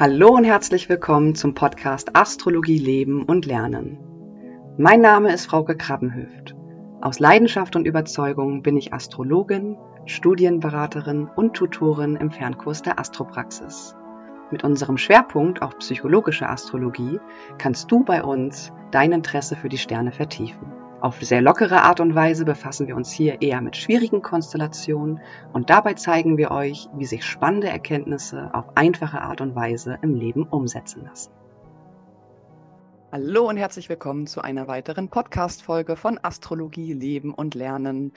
Hallo und herzlich willkommen zum Podcast Astrologie Leben und Lernen. Mein Name ist Frauke Krabbenhöft. Aus Leidenschaft und Überzeugung bin ich Astrologin, Studienberaterin und Tutorin im Fernkurs der Astropraxis. Mit unserem Schwerpunkt auf psychologische Astrologie kannst du bei uns dein Interesse für die Sterne vertiefen. Auf sehr lockere Art und Weise befassen wir uns hier eher mit schwierigen Konstellationen und dabei zeigen wir euch, wie sich spannende Erkenntnisse auf einfache Art und Weise im Leben umsetzen lassen. Hallo und herzlich willkommen zu einer weiteren Podcast-Folge von Astrologie, Leben und Lernen.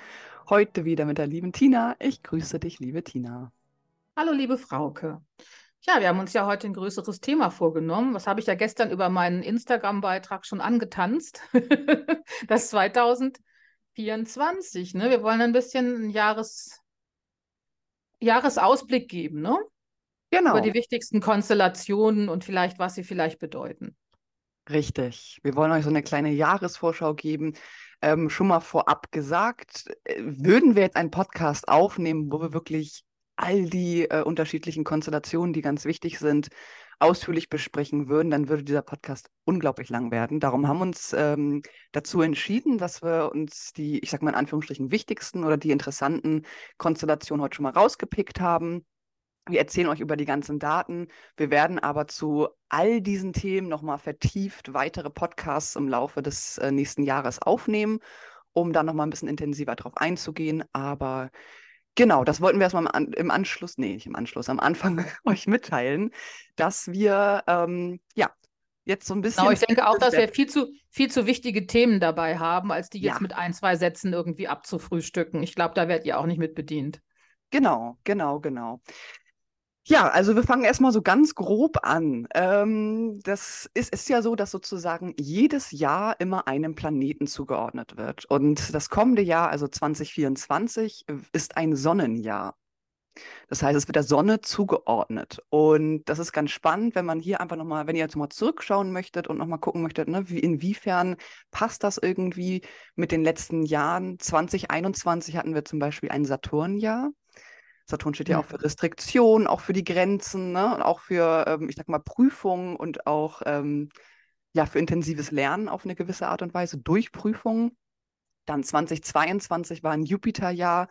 Heute wieder mit der lieben Tina. Ich grüße dich, liebe Tina. Hallo, liebe Frauke. Ja, wir haben uns ja heute ein größeres Thema vorgenommen. Was habe ich ja gestern über meinen Instagram-Beitrag schon angetanzt? das 2024. Ne? Wir wollen ein bisschen einen Jahres Jahresausblick geben, ne? Genau. Über die wichtigsten Konstellationen und vielleicht, was sie vielleicht bedeuten. Richtig. Wir wollen euch so eine kleine Jahresvorschau geben. Ähm, schon mal vorab gesagt, äh, würden wir jetzt einen Podcast aufnehmen, wo wir wirklich all die äh, unterschiedlichen Konstellationen, die ganz wichtig sind, ausführlich besprechen würden, dann würde dieser Podcast unglaublich lang werden. Darum haben wir uns ähm, dazu entschieden, dass wir uns die, ich sag mal in Anführungsstrichen, wichtigsten oder die interessanten Konstellationen heute schon mal rausgepickt haben. Wir erzählen euch über die ganzen Daten. Wir werden aber zu all diesen Themen nochmal vertieft weitere Podcasts im Laufe des äh, nächsten Jahres aufnehmen, um dann nochmal ein bisschen intensiver drauf einzugehen. Aber Genau, das wollten wir erstmal im, Anschluss, nee, nicht im Anschluss, am Anfang euch mitteilen, dass wir ja jetzt so ein bisschen. Genau, ich denke auch, dass wir viel zu, viel zu wichtige Themen dabei haben, als die jetzt ja. mit ein, zwei Sätzen irgendwie abzufrühstücken. Ich glaube, da werdet ihr auch nicht mit bedient. Genau, genau, genau. Ja, also wir fangen erstmal so ganz grob an. Ähm, das ist, ist ja so, dass sozusagen jedes Jahr immer einem Planeten zugeordnet wird. Und das kommende Jahr, also 2024, ist ein Sonnenjahr. Das heißt, es wird der Sonne zugeordnet. Und das ist ganz spannend, wenn man hier einfach nochmal, wenn ihr jetzt mal zurückschauen möchtet und nochmal gucken möchtet, ne, wie, inwiefern passt das irgendwie mit den letzten Jahren. 2021 hatten wir zum Beispiel ein Saturnjahr. Saturn steht ja auch für Restriktion, auch für die Grenzen, ne? Und auch für, ähm, ich sag mal, Prüfungen und auch ähm, ja, für intensives Lernen auf eine gewisse Art und Weise durch Prüfungen. Dann 2022 war ein Jupiterjahr,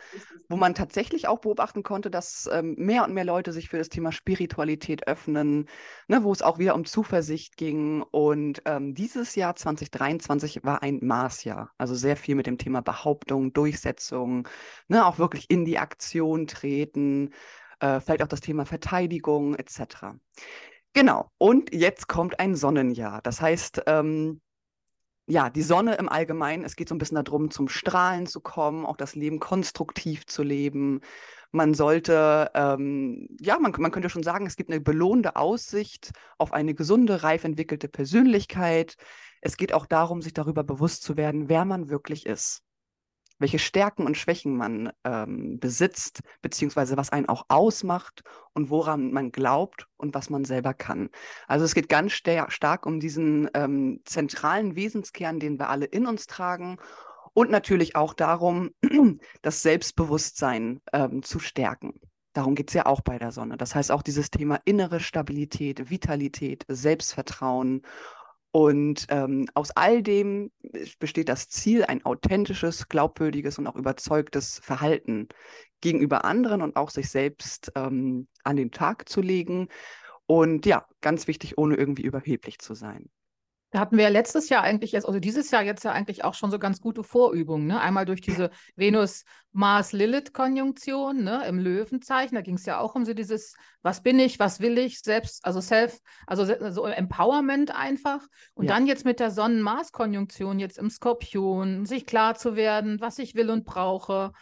wo man tatsächlich auch beobachten konnte, dass ähm, mehr und mehr Leute sich für das Thema Spiritualität öffnen, ne, wo es auch wieder um Zuversicht ging. Und ähm, dieses Jahr 2023 war ein Marsjahr, also sehr viel mit dem Thema Behauptung, Durchsetzung, ne, auch wirklich in die Aktion treten, äh, vielleicht auch das Thema Verteidigung etc. Genau. Und jetzt kommt ein Sonnenjahr. Das heißt, ähm, ja, die Sonne im Allgemeinen, es geht so ein bisschen darum, zum Strahlen zu kommen, auch das Leben konstruktiv zu leben. Man sollte, ähm, ja, man, man könnte schon sagen, es gibt eine belohnende Aussicht auf eine gesunde, reif entwickelte Persönlichkeit. Es geht auch darum, sich darüber bewusst zu werden, wer man wirklich ist welche Stärken und Schwächen man ähm, besitzt, beziehungsweise was einen auch ausmacht und woran man glaubt und was man selber kann. Also es geht ganz stark um diesen ähm, zentralen Wesenskern, den wir alle in uns tragen und natürlich auch darum, das Selbstbewusstsein ähm, zu stärken. Darum geht es ja auch bei der Sonne. Das heißt auch dieses Thema innere Stabilität, Vitalität, Selbstvertrauen und ähm, aus all dem besteht das Ziel, ein authentisches, glaubwürdiges und auch überzeugtes Verhalten gegenüber anderen und auch sich selbst ähm, an den Tag zu legen. Und ja, ganz wichtig, ohne irgendwie überheblich zu sein. Da hatten wir ja letztes Jahr eigentlich jetzt, also dieses Jahr jetzt ja eigentlich auch schon so ganz gute Vorübungen. Ne? Einmal durch diese Venus-Mars-Lilith-Konjunktion ne? im Löwenzeichen. Da ging es ja auch um so dieses, was bin ich, was will ich, selbst, also Self, also so Empowerment einfach. Und ja. dann jetzt mit der Sonnen-Mars-Konjunktion jetzt im Skorpion, sich klar zu werden, was ich will und brauche.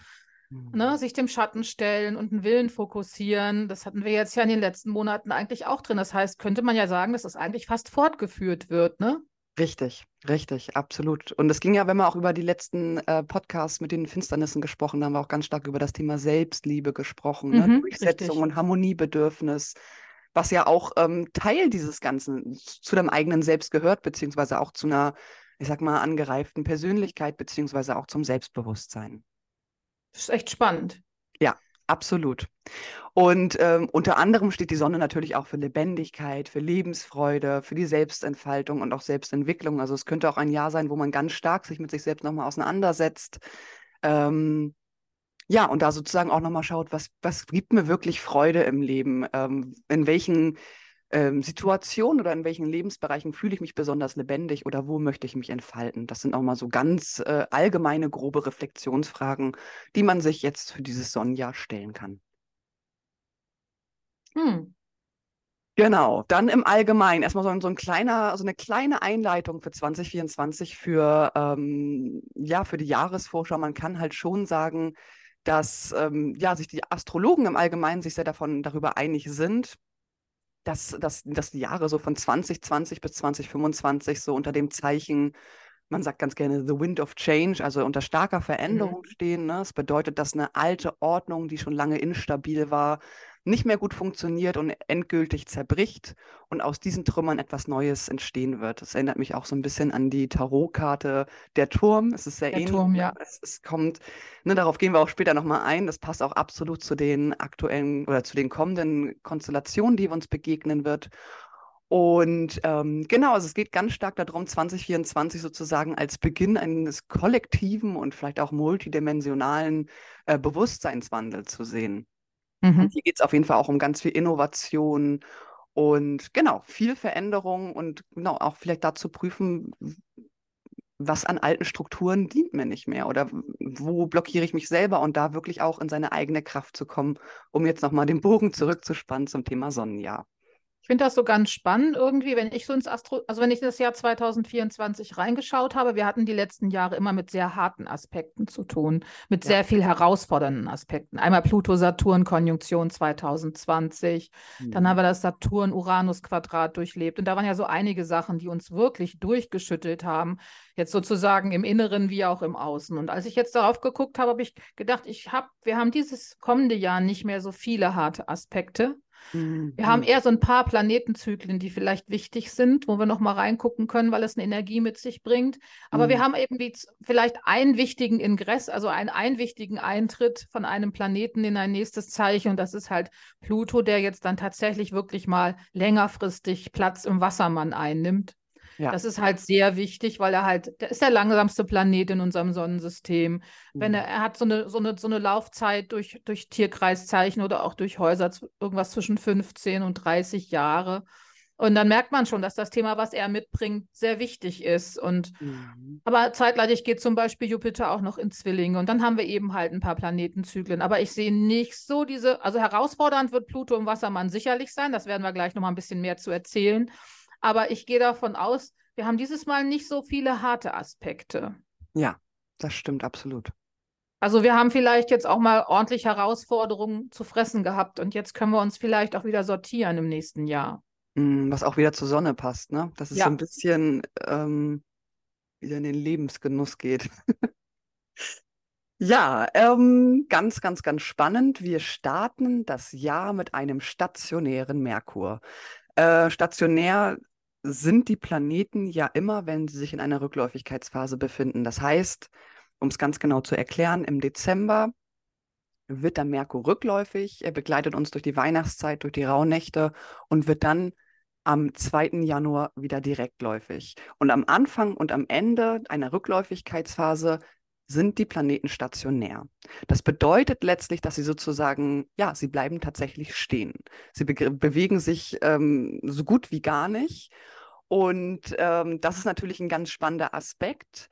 Ne, mhm. sich dem Schatten stellen und einen Willen fokussieren. Das hatten wir jetzt ja in den letzten Monaten eigentlich auch drin. Das heißt, könnte man ja sagen, dass das eigentlich fast fortgeführt wird, ne? Richtig, richtig, absolut. Und es ging ja, wenn wir auch über die letzten äh, Podcasts mit den Finsternissen gesprochen haben, wir auch ganz stark über das Thema Selbstliebe gesprochen, ne? mhm, Durchsetzung richtig. und Harmoniebedürfnis, was ja auch ähm, Teil dieses Ganzen zu deinem eigenen Selbst gehört, beziehungsweise auch zu einer, ich sag mal, angereiften Persönlichkeit, beziehungsweise auch zum Selbstbewusstsein. Das ist echt spannend. Ja, Absolut. Und ähm, unter anderem steht die Sonne natürlich auch für Lebendigkeit, für Lebensfreude, für die Selbstentfaltung und auch Selbstentwicklung. Also es könnte auch ein Jahr sein, wo man ganz stark sich mit sich selbst nochmal auseinandersetzt. Ähm, ja, und da sozusagen auch nochmal schaut, was, was gibt mir wirklich Freude im Leben? Ähm, in welchen ähm, Situationen oder in welchen Lebensbereichen fühle ich mich besonders lebendig oder wo möchte ich mich entfalten? Das sind auch mal so ganz äh, allgemeine, grobe Reflexionsfragen, die man sich jetzt für dieses Sonnenjahr stellen kann. Hm. Genau, dann im Allgemeinen erstmal so, so, ein kleiner, so eine kleine Einleitung für 2024 für, ähm, ja, für die Jahresvorschau. Man kann halt schon sagen, dass ähm, ja, sich die Astrologen im Allgemeinen sich sehr davon darüber einig sind, dass, dass, dass die Jahre so von 2020 bis 2025 so unter dem Zeichen, man sagt ganz gerne The Wind of Change, also unter starker Veränderung mhm. stehen. Ne? Das bedeutet, dass eine alte Ordnung, die schon lange instabil war, nicht mehr gut funktioniert und endgültig zerbricht und aus diesen Trümmern etwas Neues entstehen wird. Das erinnert mich auch so ein bisschen an die Tarotkarte Der Turm. Es ist sehr der ähnlich. Turm, ja. Es, es kommt, ne, darauf gehen wir auch später nochmal ein. Das passt auch absolut zu den aktuellen oder zu den kommenden Konstellationen, die uns begegnen wird. Und ähm, genau, also es geht ganz stark darum, 2024 sozusagen als Beginn eines kollektiven und vielleicht auch multidimensionalen äh, Bewusstseinswandels zu sehen. Mhm. Hier geht es auf jeden Fall auch um ganz viel Innovation und genau, viel Veränderung und genau auch vielleicht dazu prüfen, was an alten Strukturen dient mir nicht mehr oder wo blockiere ich mich selber und da wirklich auch in seine eigene Kraft zu kommen, um jetzt nochmal den Bogen zurückzuspannen zum Thema Sonnenjahr. Ich finde das so ganz spannend irgendwie, wenn ich so ins Astro, also wenn ich das Jahr 2024 reingeschaut habe, wir hatten die letzten Jahre immer mit sehr harten Aspekten zu tun, mit ja. sehr viel herausfordernden Aspekten. Einmal Pluto-Saturn-Konjunktion 2020, mhm. dann haben wir das Saturn-Uranus-Quadrat durchlebt und da waren ja so einige Sachen, die uns wirklich durchgeschüttelt haben, jetzt sozusagen im Inneren wie auch im Außen. Und als ich jetzt darauf geguckt habe, habe ich gedacht, ich habe, wir haben dieses kommende Jahr nicht mehr so viele harte Aspekte. Mhm. Wir haben eher so ein paar Planetenzyklen, die vielleicht wichtig sind, wo wir noch mal reingucken können, weil es eine Energie mit sich bringt. Aber mhm. wir haben eben wie vielleicht einen wichtigen Ingress, also einen, einen wichtigen Eintritt von einem Planeten in ein nächstes Zeichen. Und das ist halt Pluto, der jetzt dann tatsächlich wirklich mal längerfristig Platz im Wassermann einnimmt. Ja. Das ist halt sehr wichtig, weil er halt, der ist der langsamste Planet in unserem Sonnensystem. Mhm. Wenn er, er hat so eine, so eine, so eine Laufzeit durch, durch Tierkreiszeichen oder auch durch Häuser, irgendwas zwischen 15 und 30 Jahre. Und dann merkt man schon, dass das Thema, was er mitbringt, sehr wichtig ist. Und mhm. aber zeitgleich geht zum Beispiel Jupiter auch noch in Zwillinge. Und dann haben wir eben halt ein paar Planetenzyklen. Aber ich sehe nicht so diese, also herausfordernd wird Pluto im Wassermann sicherlich sein. Das werden wir gleich noch mal ein bisschen mehr zu erzählen. Aber ich gehe davon aus, wir haben dieses Mal nicht so viele harte Aspekte. Ja, das stimmt absolut. Also wir haben vielleicht jetzt auch mal ordentlich Herausforderungen zu fressen gehabt und jetzt können wir uns vielleicht auch wieder sortieren im nächsten Jahr. Mm, was auch wieder zur Sonne passt, ne? Dass es ja. so ein bisschen ähm, wieder in den Lebensgenuss geht. ja, ähm, ganz, ganz, ganz spannend. Wir starten das Jahr mit einem stationären Merkur. Äh, stationär sind die Planeten ja immer, wenn sie sich in einer Rückläufigkeitsphase befinden. Das heißt, um es ganz genau zu erklären, im Dezember wird der Merkur rückläufig. Er begleitet uns durch die Weihnachtszeit, durch die Rauhnächte und wird dann am 2. Januar wieder direktläufig. Und am Anfang und am Ende einer Rückläufigkeitsphase sind die Planeten stationär. Das bedeutet letztlich, dass sie sozusagen, ja, sie bleiben tatsächlich stehen. Sie be bewegen sich ähm, so gut wie gar nicht. Und ähm, das ist natürlich ein ganz spannender Aspekt.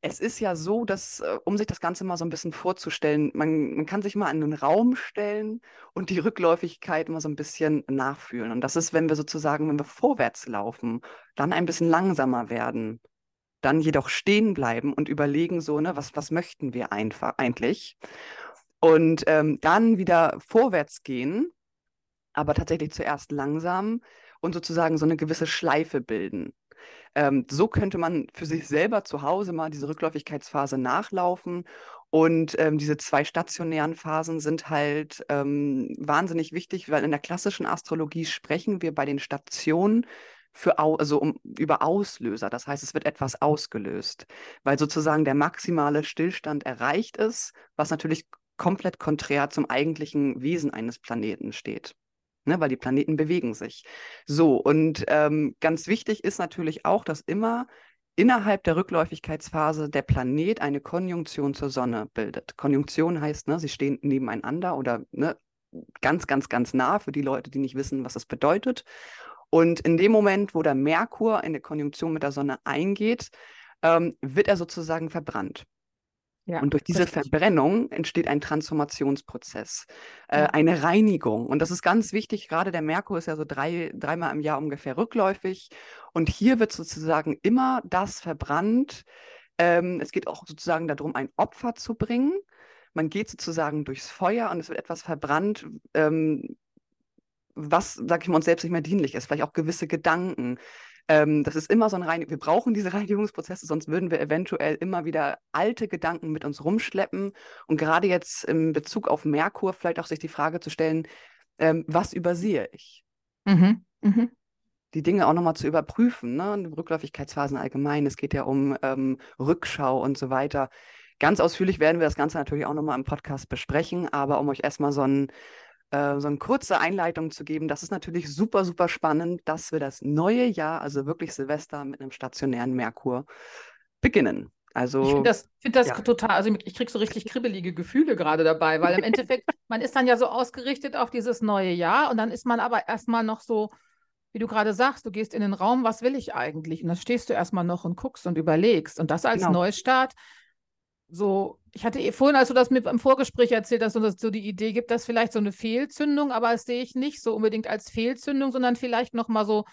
Es ist ja so, dass, äh, um sich das Ganze mal so ein bisschen vorzustellen, man, man kann sich mal in einen Raum stellen und die Rückläufigkeit mal so ein bisschen nachfühlen. Und das ist, wenn wir sozusagen, wenn wir vorwärts laufen, dann ein bisschen langsamer werden dann jedoch stehen bleiben und überlegen, so, ne, was, was möchten wir einfach eigentlich? Und ähm, dann wieder vorwärts gehen, aber tatsächlich zuerst langsam und sozusagen so eine gewisse Schleife bilden. Ähm, so könnte man für sich selber zu Hause mal diese Rückläufigkeitsphase nachlaufen. Und ähm, diese zwei stationären Phasen sind halt ähm, wahnsinnig wichtig, weil in der klassischen Astrologie sprechen wir bei den Stationen für also um, über Auslöser. Das heißt, es wird etwas ausgelöst, weil sozusagen der maximale Stillstand erreicht ist, was natürlich komplett konträr zum eigentlichen Wesen eines Planeten steht. Ne, weil die Planeten bewegen sich. So, und ähm, ganz wichtig ist natürlich auch, dass immer innerhalb der Rückläufigkeitsphase der Planet eine Konjunktion zur Sonne bildet. Konjunktion heißt, ne, sie stehen nebeneinander oder ne, ganz, ganz, ganz nah für die Leute, die nicht wissen, was das bedeutet. Und in dem Moment, wo der Merkur in eine Konjunktion mit der Sonne eingeht, ähm, wird er sozusagen verbrannt. Ja, und durch diese. Verbrennung entsteht ein Transformationsprozess, äh, eine Reinigung. Und das ist ganz wichtig. Gerade der Merkur ist ja so drei, dreimal im Jahr ungefähr rückläufig. Und hier wird sozusagen immer das verbrannt. Ähm, es geht auch sozusagen darum, ein Opfer zu bringen. Man geht sozusagen durchs Feuer und es wird etwas verbrannt, ähm, was, sag ich mal, uns selbst nicht mehr dienlich ist. Vielleicht auch gewisse Gedanken, ähm, das ist immer so ein Reinigung. Wir brauchen diese Reinigungsprozesse, sonst würden wir eventuell immer wieder alte Gedanken mit uns rumschleppen. Und gerade jetzt in Bezug auf Merkur vielleicht auch sich die Frage zu stellen, ähm, was übersehe ich? Mhm. Mhm. Die Dinge auch nochmal zu überprüfen, ne? Rückläufigkeitsphasen allgemein. Es geht ja um ähm, Rückschau und so weiter. Ganz ausführlich werden wir das Ganze natürlich auch nochmal im Podcast besprechen, aber um euch erstmal so ein äh, so eine kurze Einleitung zu geben. Das ist natürlich super, super spannend, dass wir das neue Jahr, also wirklich Silvester mit einem stationären Merkur beginnen. Also, ich finde das, find das ja. total, also ich kriege so richtig kribbelige Gefühle gerade dabei, weil im Endeffekt, man ist dann ja so ausgerichtet auf dieses neue Jahr und dann ist man aber erstmal noch so, wie du gerade sagst, du gehst in den Raum, was will ich eigentlich? Und dann stehst du erstmal noch und guckst und überlegst. Und das als genau. Neustart so, ich hatte eh vorhin, als du das mit im Vorgespräch erzählt hast, dass es so die Idee gibt, dass vielleicht so eine Fehlzündung, aber das sehe ich nicht so unbedingt als Fehlzündung, sondern vielleicht nochmal so,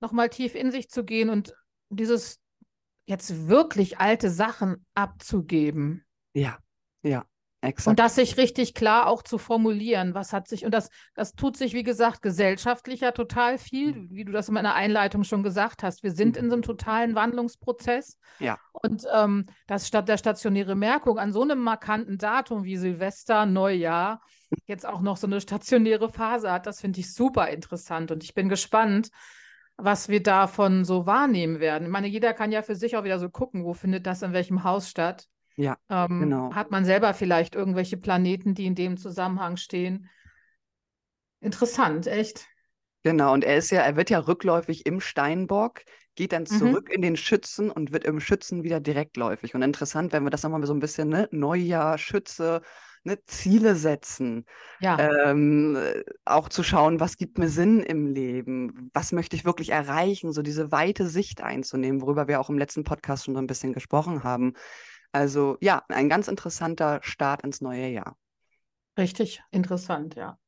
nochmal tief in sich zu gehen und dieses jetzt wirklich alte Sachen abzugeben. Ja, ja. Exakt. Und das sich richtig klar auch zu formulieren, was hat sich, und das, das tut sich, wie gesagt, gesellschaftlicher total viel, mhm. wie du das in meiner Einleitung schon gesagt hast. Wir sind in so einem mhm. totalen Wandlungsprozess. Ja. Und ähm, das statt der stationäre Merkung an so einem markanten Datum wie Silvester, Neujahr, jetzt auch noch so eine stationäre Phase hat, das finde ich super interessant. Und ich bin gespannt, was wir davon so wahrnehmen werden. Ich meine, jeder kann ja für sich auch wieder so gucken, wo findet das in welchem Haus statt. Ja, ähm, genau. Hat man selber vielleicht irgendwelche Planeten, die in dem Zusammenhang stehen? Interessant, echt. Genau, und er ist ja, er wird ja rückläufig im Steinbock, geht dann mhm. zurück mhm. in den Schützen und wird im Schützen wieder direktläufig. Und interessant, wenn wir das nochmal so ein bisschen, ne, Neujahr, Schütze, ne, Ziele setzen. Ja. Ähm, auch zu schauen, was gibt mir Sinn im Leben? Was möchte ich wirklich erreichen? So diese weite Sicht einzunehmen, worüber wir auch im letzten Podcast schon so ein bisschen gesprochen haben. Also ja, ein ganz interessanter Start ins neue Jahr. Richtig interessant, ja.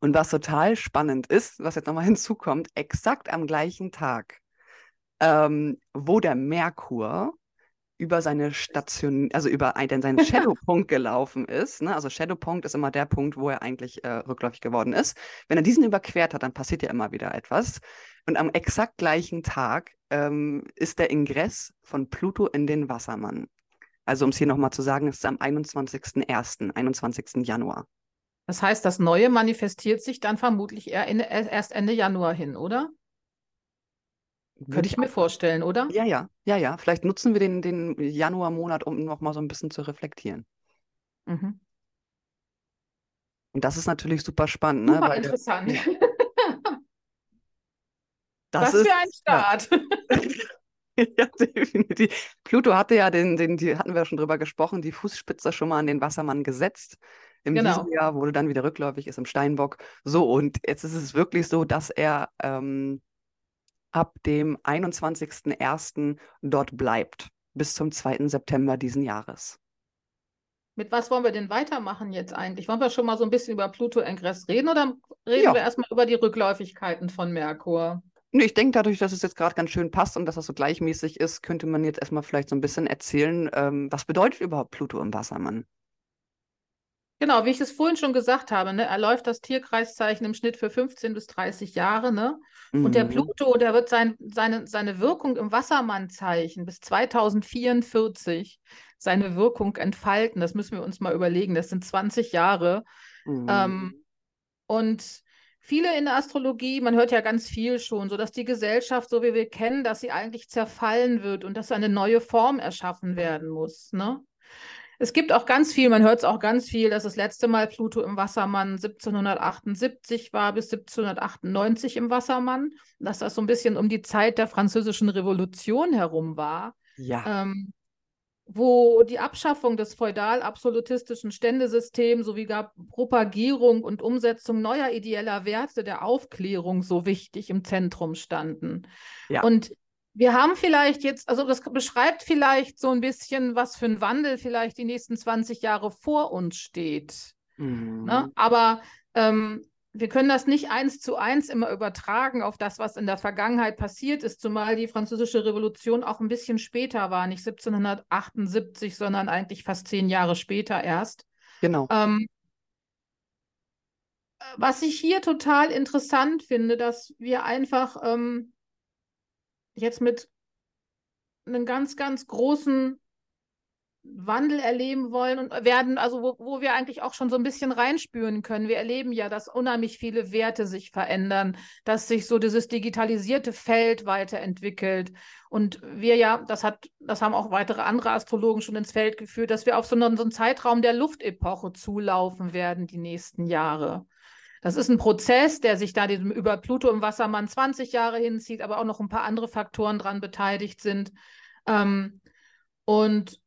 Und was total spannend ist, was jetzt nochmal hinzukommt, exakt am gleichen Tag, ähm, wo der Merkur über seine Station, also über einen, seinen Shadowpunkt gelaufen ist. Ne? Also Shadowpunkt ist immer der Punkt, wo er eigentlich äh, rückläufig geworden ist. Wenn er diesen überquert hat, dann passiert ja immer wieder etwas. Und am exakt gleichen Tag ähm, ist der Ingress von Pluto in den Wassermann. Also um es hier nochmal zu sagen, ist es am 21.01., 21. Januar. Das heißt, das Neue manifestiert sich dann vermutlich eher in, erst Ende Januar hin, oder? Könnte ich mir vorstellen, oder? Ja, ja, ja, ja. Vielleicht nutzen wir den, den Januarmonat, um nochmal so ein bisschen zu reflektieren. Mhm. Und das ist natürlich super spannend. Ne? Super ne? interessant. Der, Das Was ist, für ein Start. Ja. ja, definitiv. Pluto hatte ja den, den, die hatten wir schon drüber gesprochen, die Fußspitze schon mal an den Wassermann gesetzt. Im genau. diesem Jahr wurde dann wieder rückläufig, ist im Steinbock. So, und jetzt ist es wirklich so, dass er ähm, ab dem 21.01. dort bleibt, bis zum 2. September diesen Jahres. Mit was wollen wir denn weitermachen jetzt eigentlich? Wollen wir schon mal so ein bisschen über Pluto-Ingress reden oder reden ja. wir erstmal über die Rückläufigkeiten von Merkur? Nee, ich denke, dadurch, dass es jetzt gerade ganz schön passt und dass das so gleichmäßig ist, könnte man jetzt erstmal vielleicht so ein bisschen erzählen, ähm, was bedeutet überhaupt Pluto im Wassermann? Genau, wie ich es vorhin schon gesagt habe, ne, er läuft das Tierkreiszeichen im Schnitt für 15 bis 30 Jahre. Ne? Mhm. Und der mhm. Pluto, der wird sein, seine, seine Wirkung im Wassermannzeichen bis 2044 seine Wirkung entfalten. Das müssen wir uns mal überlegen. Das sind 20 Jahre. Mhm. Ähm, und viele in der Astrologie, man hört ja ganz viel schon, so dass die Gesellschaft, so wie wir kennen, dass sie eigentlich zerfallen wird und dass eine neue Form erschaffen werden muss. Ne? Es gibt auch ganz viel, man hört es auch ganz viel, dass das letzte Mal Pluto im Wassermann 1778 war bis 1798 im Wassermann, dass das so ein bisschen um die Zeit der französischen Revolution herum war. Ja. Ähm, wo die Abschaffung des feudal-absolutistischen Ständesystems sowie gar Propagierung und Umsetzung neuer ideeller Werte der Aufklärung so wichtig im Zentrum standen. Ja. Und wir haben vielleicht jetzt, also das beschreibt vielleicht so ein bisschen, was für ein Wandel vielleicht die nächsten 20 Jahre vor uns steht. Mhm. Ne? Aber ähm, wir können das nicht eins zu eins immer übertragen auf das, was in der Vergangenheit passiert ist, zumal die Französische Revolution auch ein bisschen später war, nicht 1778, sondern eigentlich fast zehn Jahre später erst. Genau. Ähm, was ich hier total interessant finde, dass wir einfach ähm, jetzt mit einem ganz, ganz großen Wandel erleben wollen und werden, also wo, wo wir eigentlich auch schon so ein bisschen reinspüren können. Wir erleben ja, dass unheimlich viele Werte sich verändern, dass sich so dieses digitalisierte Feld weiterentwickelt. Und wir ja, das hat, das haben auch weitere andere Astrologen schon ins Feld geführt, dass wir auf so einen, so einen Zeitraum der Luftepoche zulaufen werden die nächsten Jahre. Das ist ein Prozess, der sich da diesem, über Pluto im Wassermann 20 Jahre hinzieht, aber auch noch ein paar andere Faktoren dran beteiligt sind. Ähm, und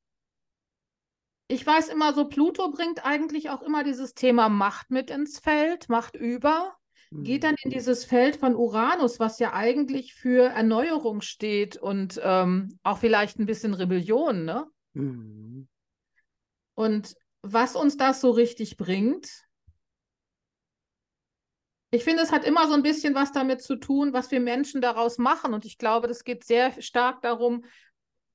ich weiß immer so, Pluto bringt eigentlich auch immer dieses Thema Macht mit ins Feld, Macht über, geht dann in mhm. dieses Feld von Uranus, was ja eigentlich für Erneuerung steht und ähm, auch vielleicht ein bisschen Rebellion, ne? Mhm. Und was uns das so richtig bringt, ich finde, es hat immer so ein bisschen was damit zu tun, was wir Menschen daraus machen. Und ich glaube, das geht sehr stark darum,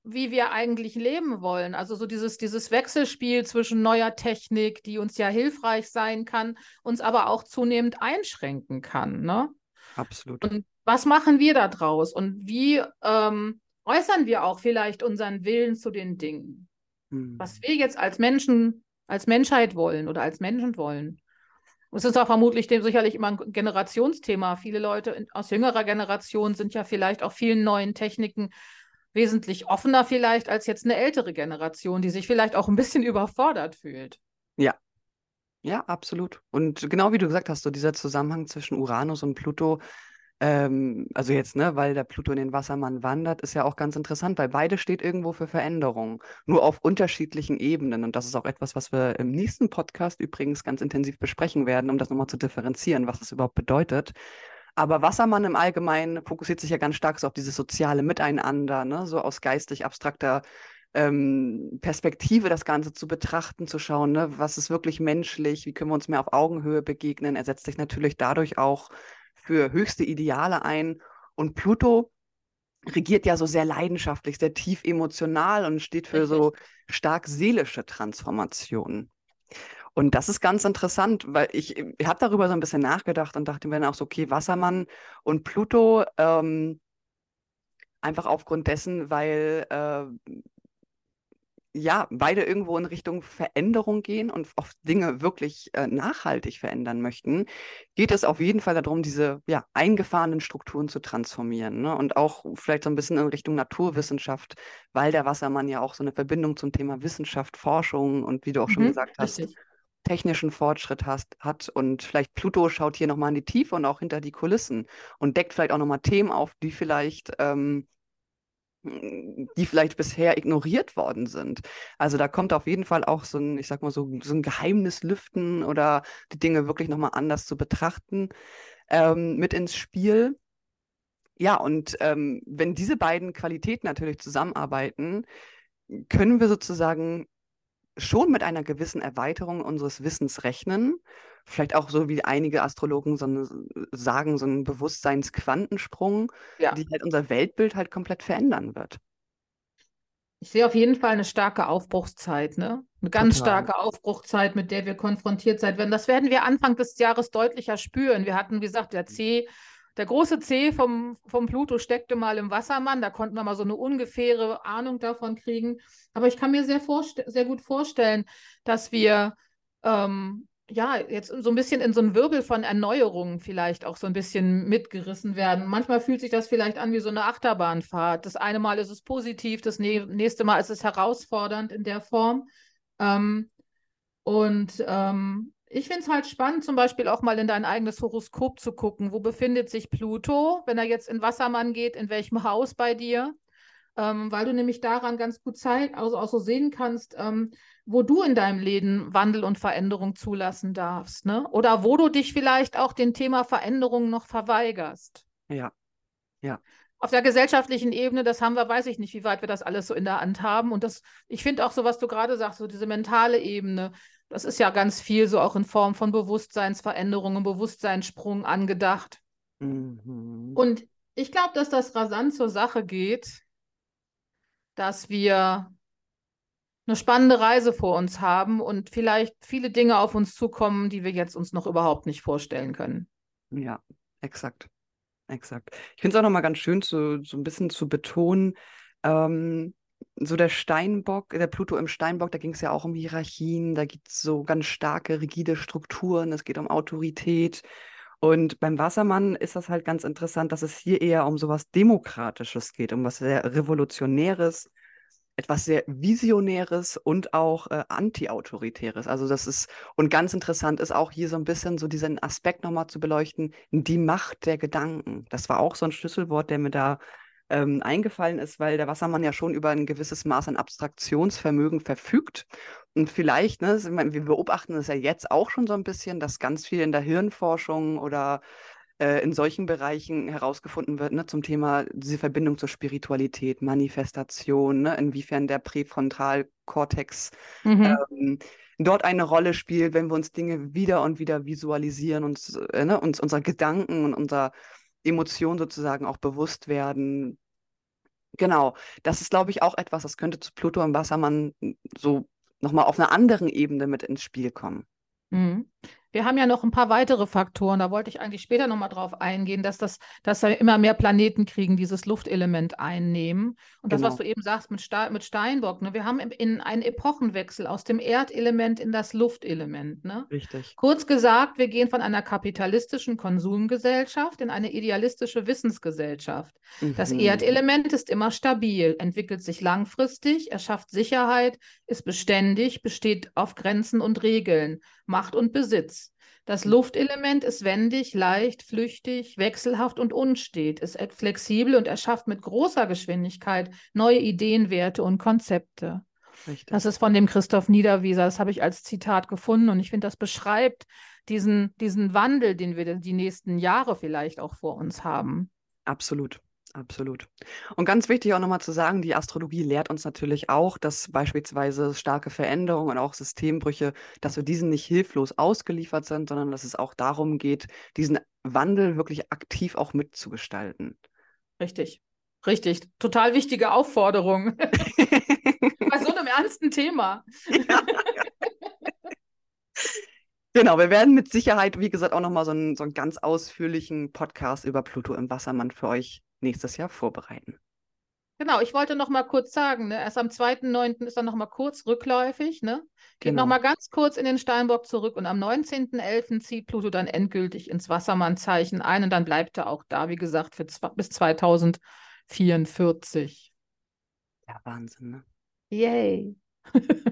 wie wir eigentlich leben wollen. Also so dieses, dieses Wechselspiel zwischen neuer Technik, die uns ja hilfreich sein kann, uns aber auch zunehmend einschränken kann. Ne? Absolut. Und was machen wir da draus? Und wie ähm, äußern wir auch vielleicht unseren Willen zu den Dingen? Hm. Was wir jetzt als Menschen, als Menschheit wollen oder als Menschen wollen. Es ist auch vermutlich dem sicherlich immer ein Generationsthema. Viele Leute aus jüngerer Generation sind ja vielleicht auch vielen neuen Techniken wesentlich offener vielleicht als jetzt eine ältere Generation, die sich vielleicht auch ein bisschen überfordert fühlt. Ja. Ja, absolut. Und genau wie du gesagt hast, so dieser Zusammenhang zwischen Uranus und Pluto, ähm, also jetzt, ne, weil der Pluto in den Wassermann wandert, ist ja auch ganz interessant, weil beide steht irgendwo für Veränderung, nur auf unterschiedlichen Ebenen. Und das ist auch etwas, was wir im nächsten Podcast übrigens ganz intensiv besprechen werden, um das nochmal zu differenzieren, was das überhaupt bedeutet. Aber Wassermann im Allgemeinen fokussiert sich ja ganz stark so auf dieses soziale Miteinander, ne? so aus geistig abstrakter ähm, Perspektive das Ganze zu betrachten, zu schauen, ne? was ist wirklich menschlich, wie können wir uns mehr auf Augenhöhe begegnen. Er setzt sich natürlich dadurch auch für höchste Ideale ein. Und Pluto regiert ja so sehr leidenschaftlich, sehr tief emotional und steht für Richtig. so stark seelische Transformationen. Und das ist ganz interessant, weil ich, ich habe darüber so ein bisschen nachgedacht und dachte mir dann auch so, okay, Wassermann und Pluto, ähm, einfach aufgrund dessen, weil äh, ja, beide irgendwo in Richtung Veränderung gehen und oft Dinge wirklich äh, nachhaltig verändern möchten, geht es auf jeden Fall darum, diese ja, eingefahrenen Strukturen zu transformieren. Ne? Und auch vielleicht so ein bisschen in Richtung Naturwissenschaft, weil der Wassermann ja auch so eine Verbindung zum Thema Wissenschaft, Forschung und wie du auch schon mhm, gesagt hast, richtig technischen Fortschritt hast, hat. Und vielleicht Pluto schaut hier nochmal in die Tiefe und auch hinter die Kulissen und deckt vielleicht auch nochmal Themen auf, die vielleicht, ähm, die vielleicht bisher ignoriert worden sind. Also da kommt auf jeden Fall auch so ein, ich sag mal so, so ein Geheimnis oder die Dinge wirklich nochmal anders zu betrachten ähm, mit ins Spiel. Ja, und ähm, wenn diese beiden Qualitäten natürlich zusammenarbeiten, können wir sozusagen schon mit einer gewissen Erweiterung unseres Wissens rechnen. Vielleicht auch so wie einige Astrologen so eine, sagen, so einen Bewusstseinsquantensprung, ja. die halt unser Weltbild halt komplett verändern wird. Ich sehe auf jeden Fall eine starke Aufbruchszeit, ne? Eine ganz Total. starke Aufbruchszeit, mit der wir konfrontiert sein werden. Das werden wir Anfang des Jahres deutlicher spüren. Wir hatten, wie gesagt, der C der große C vom, vom Pluto steckte mal im Wassermann, da konnten wir mal so eine ungefähre Ahnung davon kriegen. Aber ich kann mir sehr, sehr gut vorstellen, dass wir ähm, ja jetzt so ein bisschen in so einen Wirbel von Erneuerungen vielleicht auch so ein bisschen mitgerissen werden. Manchmal fühlt sich das vielleicht an wie so eine Achterbahnfahrt. Das eine Mal ist es positiv, das nächste Mal ist es herausfordernd in der Form. Ähm, und ähm, ich finde es halt spannend, zum Beispiel auch mal in dein eigenes Horoskop zu gucken. Wo befindet sich Pluto, wenn er jetzt in Wassermann geht, in welchem Haus bei dir? Ähm, weil du nämlich daran ganz gut Zeit, also auch so sehen kannst, ähm, wo du in deinem Leben Wandel und Veränderung zulassen darfst, ne? Oder wo du dich vielleicht auch dem Thema Veränderung noch verweigerst. Ja, ja. Auf der gesellschaftlichen Ebene, das haben wir, weiß ich nicht, wie weit wir das alles so in der Hand haben. Und das, ich finde auch so, was du gerade sagst, so diese mentale Ebene, das ist ja ganz viel so auch in Form von Bewusstseinsveränderungen, Bewusstseinssprung angedacht. Mhm. Und ich glaube, dass das rasant zur Sache geht, dass wir eine spannende Reise vor uns haben und vielleicht viele Dinge auf uns zukommen, die wir jetzt uns noch überhaupt nicht vorstellen können. Ja, exakt. Exakt. Ich finde es auch nochmal ganz schön, zu, so ein bisschen zu betonen, ähm, so der Steinbock, der Pluto im Steinbock, da ging es ja auch um Hierarchien, da gibt es so ganz starke, rigide Strukturen, es geht um Autorität. Und beim Wassermann ist das halt ganz interessant, dass es hier eher um sowas Demokratisches geht, um was sehr Revolutionäres, etwas sehr Visionäres und auch äh, Anti-Autoritäres. Also das ist, und ganz interessant ist auch hier so ein bisschen so diesen Aspekt nochmal zu beleuchten, die Macht der Gedanken. Das war auch so ein Schlüsselwort, der mir da ähm, eingefallen ist, weil der Wassermann ja schon über ein gewisses Maß an Abstraktionsvermögen verfügt. Und vielleicht, ne, wir beobachten es ja jetzt auch schon so ein bisschen, dass ganz viel in der Hirnforschung oder äh, in solchen Bereichen herausgefunden wird, ne, zum Thema diese Verbindung zur Spiritualität, Manifestation, ne, inwiefern der Präfrontalkortex mhm. ähm, dort eine Rolle spielt, wenn wir uns Dinge wieder und wieder visualisieren, uns, äh, ne, uns unserer Gedanken und unserer Emotionen sozusagen auch bewusst werden. Genau, das ist, glaube ich, auch etwas, das könnte zu Pluto im Wassermann so nochmal auf einer anderen Ebene mit ins Spiel kommen. Mhm. Wir haben ja noch ein paar weitere Faktoren, da wollte ich eigentlich später nochmal drauf eingehen, dass das, dass da immer mehr Planeten kriegen, dieses Luftelement einnehmen. Und das, was genau. du eben sagst mit, Ste mit Steinbock, ne, wir haben in, in einen Epochenwechsel aus dem Erdelement in das Luftelement. Ne? Richtig. Kurz gesagt, wir gehen von einer kapitalistischen Konsumgesellschaft in eine idealistische Wissensgesellschaft. Mhm. Das Erdelement ist immer stabil, entwickelt sich langfristig, erschafft Sicherheit, ist beständig, besteht auf Grenzen und Regeln, Macht und Besitz. Das Luftelement ist wendig, leicht, flüchtig, wechselhaft und unstet, ist flexibel und erschafft mit großer Geschwindigkeit neue Ideenwerte und Konzepte. Richtig. Das ist von dem Christoph Niederwieser, das habe ich als Zitat gefunden und ich finde, das beschreibt diesen, diesen Wandel, den wir die nächsten Jahre vielleicht auch vor uns haben. Absolut. Absolut. Und ganz wichtig auch nochmal zu sagen, die Astrologie lehrt uns natürlich auch, dass beispielsweise starke Veränderungen und auch Systembrüche, dass wir diesen nicht hilflos ausgeliefert sind, sondern dass es auch darum geht, diesen Wandel wirklich aktiv auch mitzugestalten. Richtig. Richtig. Total wichtige Aufforderung. Bei so einem ernsten Thema. Ja. Genau, wir werden mit Sicherheit, wie gesagt, auch nochmal so einen, so einen ganz ausführlichen Podcast über Pluto im Wassermann für euch nächstes Jahr vorbereiten. Genau, ich wollte noch mal kurz sagen, ne, erst am 2.9. ist er noch mal kurz rückläufig, ne? Geht genau. noch mal ganz kurz in den Steinbock zurück und am 19.11. zieht Pluto dann endgültig ins Wassermannzeichen ein und dann bleibt er auch da, wie gesagt, für bis 2044. Ja, Wahnsinn, ne? Yay.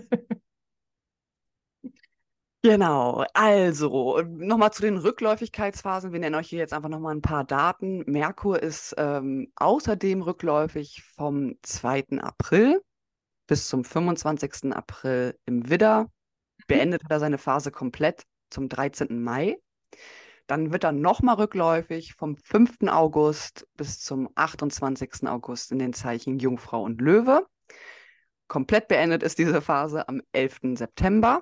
Genau, also nochmal zu den Rückläufigkeitsphasen. Wir nennen euch hier jetzt einfach nochmal ein paar Daten. Merkur ist ähm, außerdem rückläufig vom 2. April bis zum 25. April im Widder. Mhm. Beendet hat er seine Phase komplett zum 13. Mai. Dann wird er nochmal rückläufig vom 5. August bis zum 28. August in den Zeichen Jungfrau und Löwe. Komplett beendet ist diese Phase am 11. September.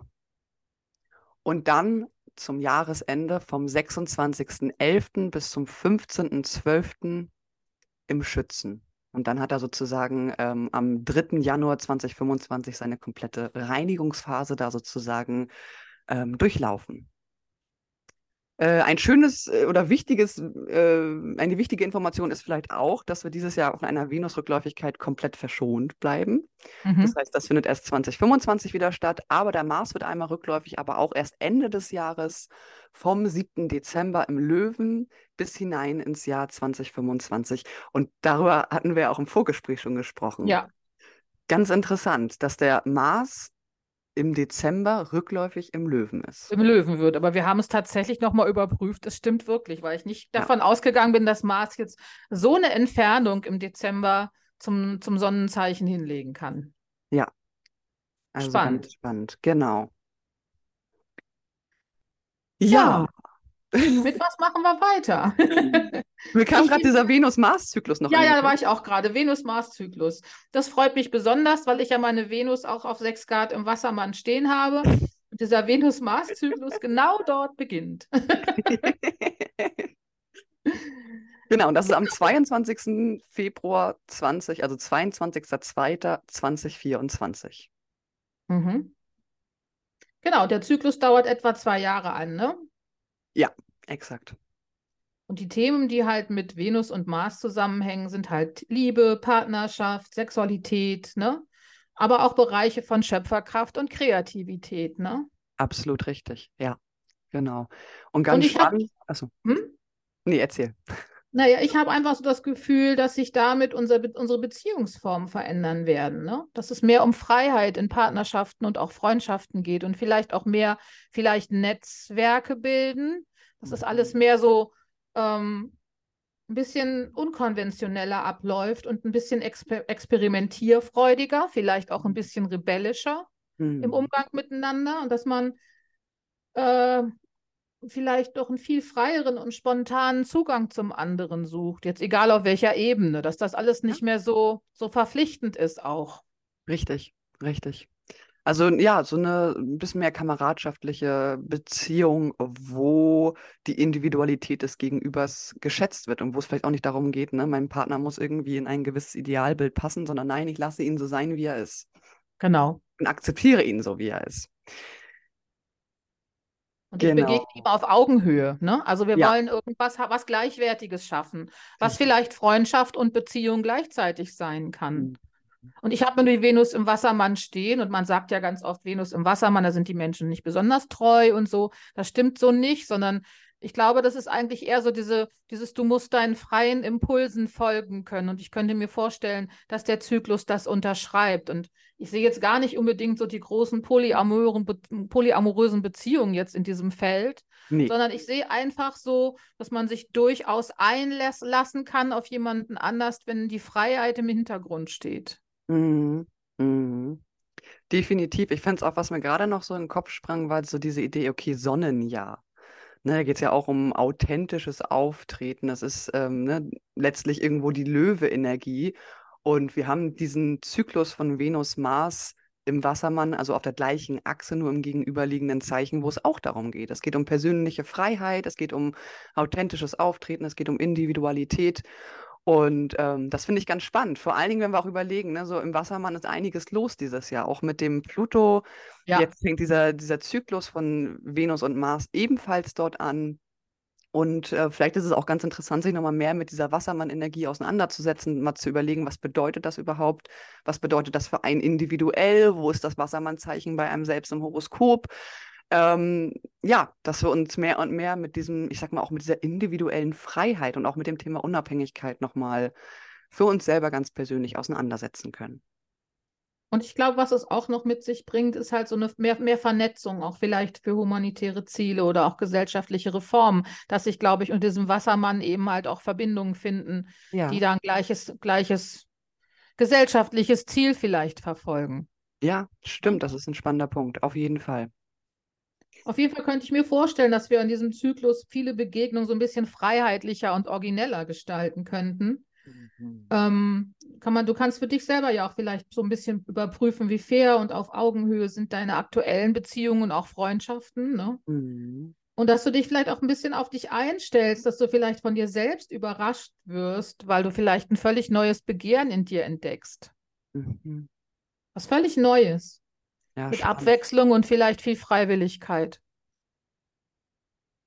Und dann zum Jahresende vom 26.11. bis zum 15.12. im Schützen. Und dann hat er sozusagen ähm, am 3. Januar 2025 seine komplette Reinigungsphase da sozusagen ähm, durchlaufen. Äh, ein schönes äh, oder wichtiges, äh, eine wichtige Information ist vielleicht auch, dass wir dieses Jahr von einer Venusrückläufigkeit komplett verschont bleiben. Mhm. Das heißt, das findet erst 2025 wieder statt, aber der Mars wird einmal rückläufig, aber auch erst Ende des Jahres vom 7. Dezember im Löwen bis hinein ins Jahr 2025. Und darüber hatten wir auch im Vorgespräch schon gesprochen. Ja. Ganz interessant, dass der Mars im Dezember rückläufig im Löwen ist. Im Löwen wird. Aber wir haben es tatsächlich nochmal überprüft. Es stimmt wirklich, weil ich nicht davon ja. ausgegangen bin, dass Mars jetzt so eine Entfernung im Dezember zum, zum Sonnenzeichen hinlegen kann. Ja. Also spannend. spannend, genau. Ja. ja. Mit was machen wir weiter? Mir kam gerade dieser Venus-Mars-Zyklus noch. Ja, ja, da war ich auch gerade. Venus-Mars-Zyklus. Das freut mich besonders, weil ich ja meine Venus auch auf 6 Grad im Wassermann stehen habe. Und dieser Venus-Mars-Zyklus genau dort beginnt. genau, und das ist am 22. Februar 20, also 22.02.2024. Mhm. Genau, der Zyklus dauert etwa zwei Jahre an, ne? Ja, exakt. Und die Themen, die halt mit Venus und Mars zusammenhängen, sind halt Liebe, Partnerschaft, Sexualität, ne? Aber auch Bereiche von Schöpferkraft und Kreativität, ne? Absolut richtig, ja, genau. Und ganz und spannend. Hab... Achso. Hm? Nee, erzähl. Naja, ich habe einfach so das Gefühl, dass sich damit unser, unsere Beziehungsformen verändern werden. Ne? Dass es mehr um Freiheit in Partnerschaften und auch Freundschaften geht und vielleicht auch mehr, vielleicht Netzwerke bilden. Dass das alles mhm. mehr so ähm, ein bisschen unkonventioneller abläuft und ein bisschen exper experimentierfreudiger, vielleicht auch ein bisschen rebellischer mhm. im Umgang miteinander und dass man äh, vielleicht doch einen viel freieren und spontanen Zugang zum anderen sucht, jetzt egal auf welcher Ebene, dass das alles nicht mehr so, so verpflichtend ist auch. Richtig, richtig. Also ja, so eine ein bisschen mehr kameradschaftliche Beziehung, wo die Individualität des Gegenübers geschätzt wird und wo es vielleicht auch nicht darum geht, ne, mein Partner muss irgendwie in ein gewisses Idealbild passen, sondern nein, ich lasse ihn so sein, wie er ist. Genau. Und akzeptiere ihn so, wie er ist. Und genau. ich begegne ihm auf Augenhöhe. Ne? Also wir ja. wollen irgendwas, was Gleichwertiges schaffen, was vielleicht Freundschaft und Beziehung gleichzeitig sein kann. Mhm. Und ich habe mir die Venus im Wassermann stehen und man sagt ja ganz oft, Venus im Wassermann, da sind die Menschen nicht besonders treu und so. Das stimmt so nicht, sondern ich glaube, das ist eigentlich eher so diese, dieses, du musst deinen freien Impulsen folgen können. Und ich könnte mir vorstellen, dass der Zyklus das unterschreibt. Und ich sehe jetzt gar nicht unbedingt so die großen polyamorösen Beziehungen jetzt in diesem Feld, nee. sondern ich sehe einfach so, dass man sich durchaus einlassen kann auf jemanden anders, wenn die Freiheit im Hintergrund steht. Mhm. Mhm. Definitiv. Ich fände es auch, was mir gerade noch so in den Kopf sprang, war so diese Idee, okay, Sonnenjahr. Ne, da geht es ja auch um authentisches Auftreten. Das ist ähm, ne, letztlich irgendwo die Löwe-Energie. Und wir haben diesen Zyklus von Venus-Mars im Wassermann, also auf der gleichen Achse, nur im gegenüberliegenden Zeichen, wo es auch darum geht. Es geht um persönliche Freiheit, es geht um authentisches Auftreten, es geht um Individualität. Und ähm, das finde ich ganz spannend. Vor allen Dingen, wenn wir auch überlegen, ne, so im Wassermann ist einiges los dieses Jahr, auch mit dem Pluto. Ja. Jetzt fängt dieser, dieser Zyklus von Venus und Mars ebenfalls dort an. Und äh, vielleicht ist es auch ganz interessant, sich nochmal mehr mit dieser Wassermann-Energie auseinanderzusetzen, mal zu überlegen, was bedeutet das überhaupt? Was bedeutet das für einen individuell? Wo ist das Wassermann-Zeichen bei einem selbst im Horoskop? Ähm, ja, dass wir uns mehr und mehr mit diesem, ich sag mal, auch mit dieser individuellen Freiheit und auch mit dem Thema Unabhängigkeit nochmal für uns selber ganz persönlich auseinandersetzen können. Und ich glaube, was es auch noch mit sich bringt, ist halt so eine mehr, mehr Vernetzung, auch vielleicht für humanitäre Ziele oder auch gesellschaftliche Reformen, dass sich, glaube ich, unter diesem Wassermann eben halt auch Verbindungen finden, ja. die dann gleiches, gleiches gesellschaftliches Ziel vielleicht verfolgen. Ja, stimmt, das ist ein spannender Punkt, auf jeden Fall. Auf jeden Fall könnte ich mir vorstellen, dass wir in diesem Zyklus viele Begegnungen so ein bisschen freiheitlicher und origineller gestalten könnten. Mhm. Ähm, kann man, du kannst für dich selber ja auch vielleicht so ein bisschen überprüfen, wie fair und auf Augenhöhe sind deine aktuellen Beziehungen und auch Freundschaften. Ne? Mhm. Und dass du dich vielleicht auch ein bisschen auf dich einstellst, dass du vielleicht von dir selbst überrascht wirst, weil du vielleicht ein völlig neues Begehren in dir entdeckst. Mhm. Was völlig Neues. Ja, mit spannend. Abwechslung und vielleicht viel Freiwilligkeit.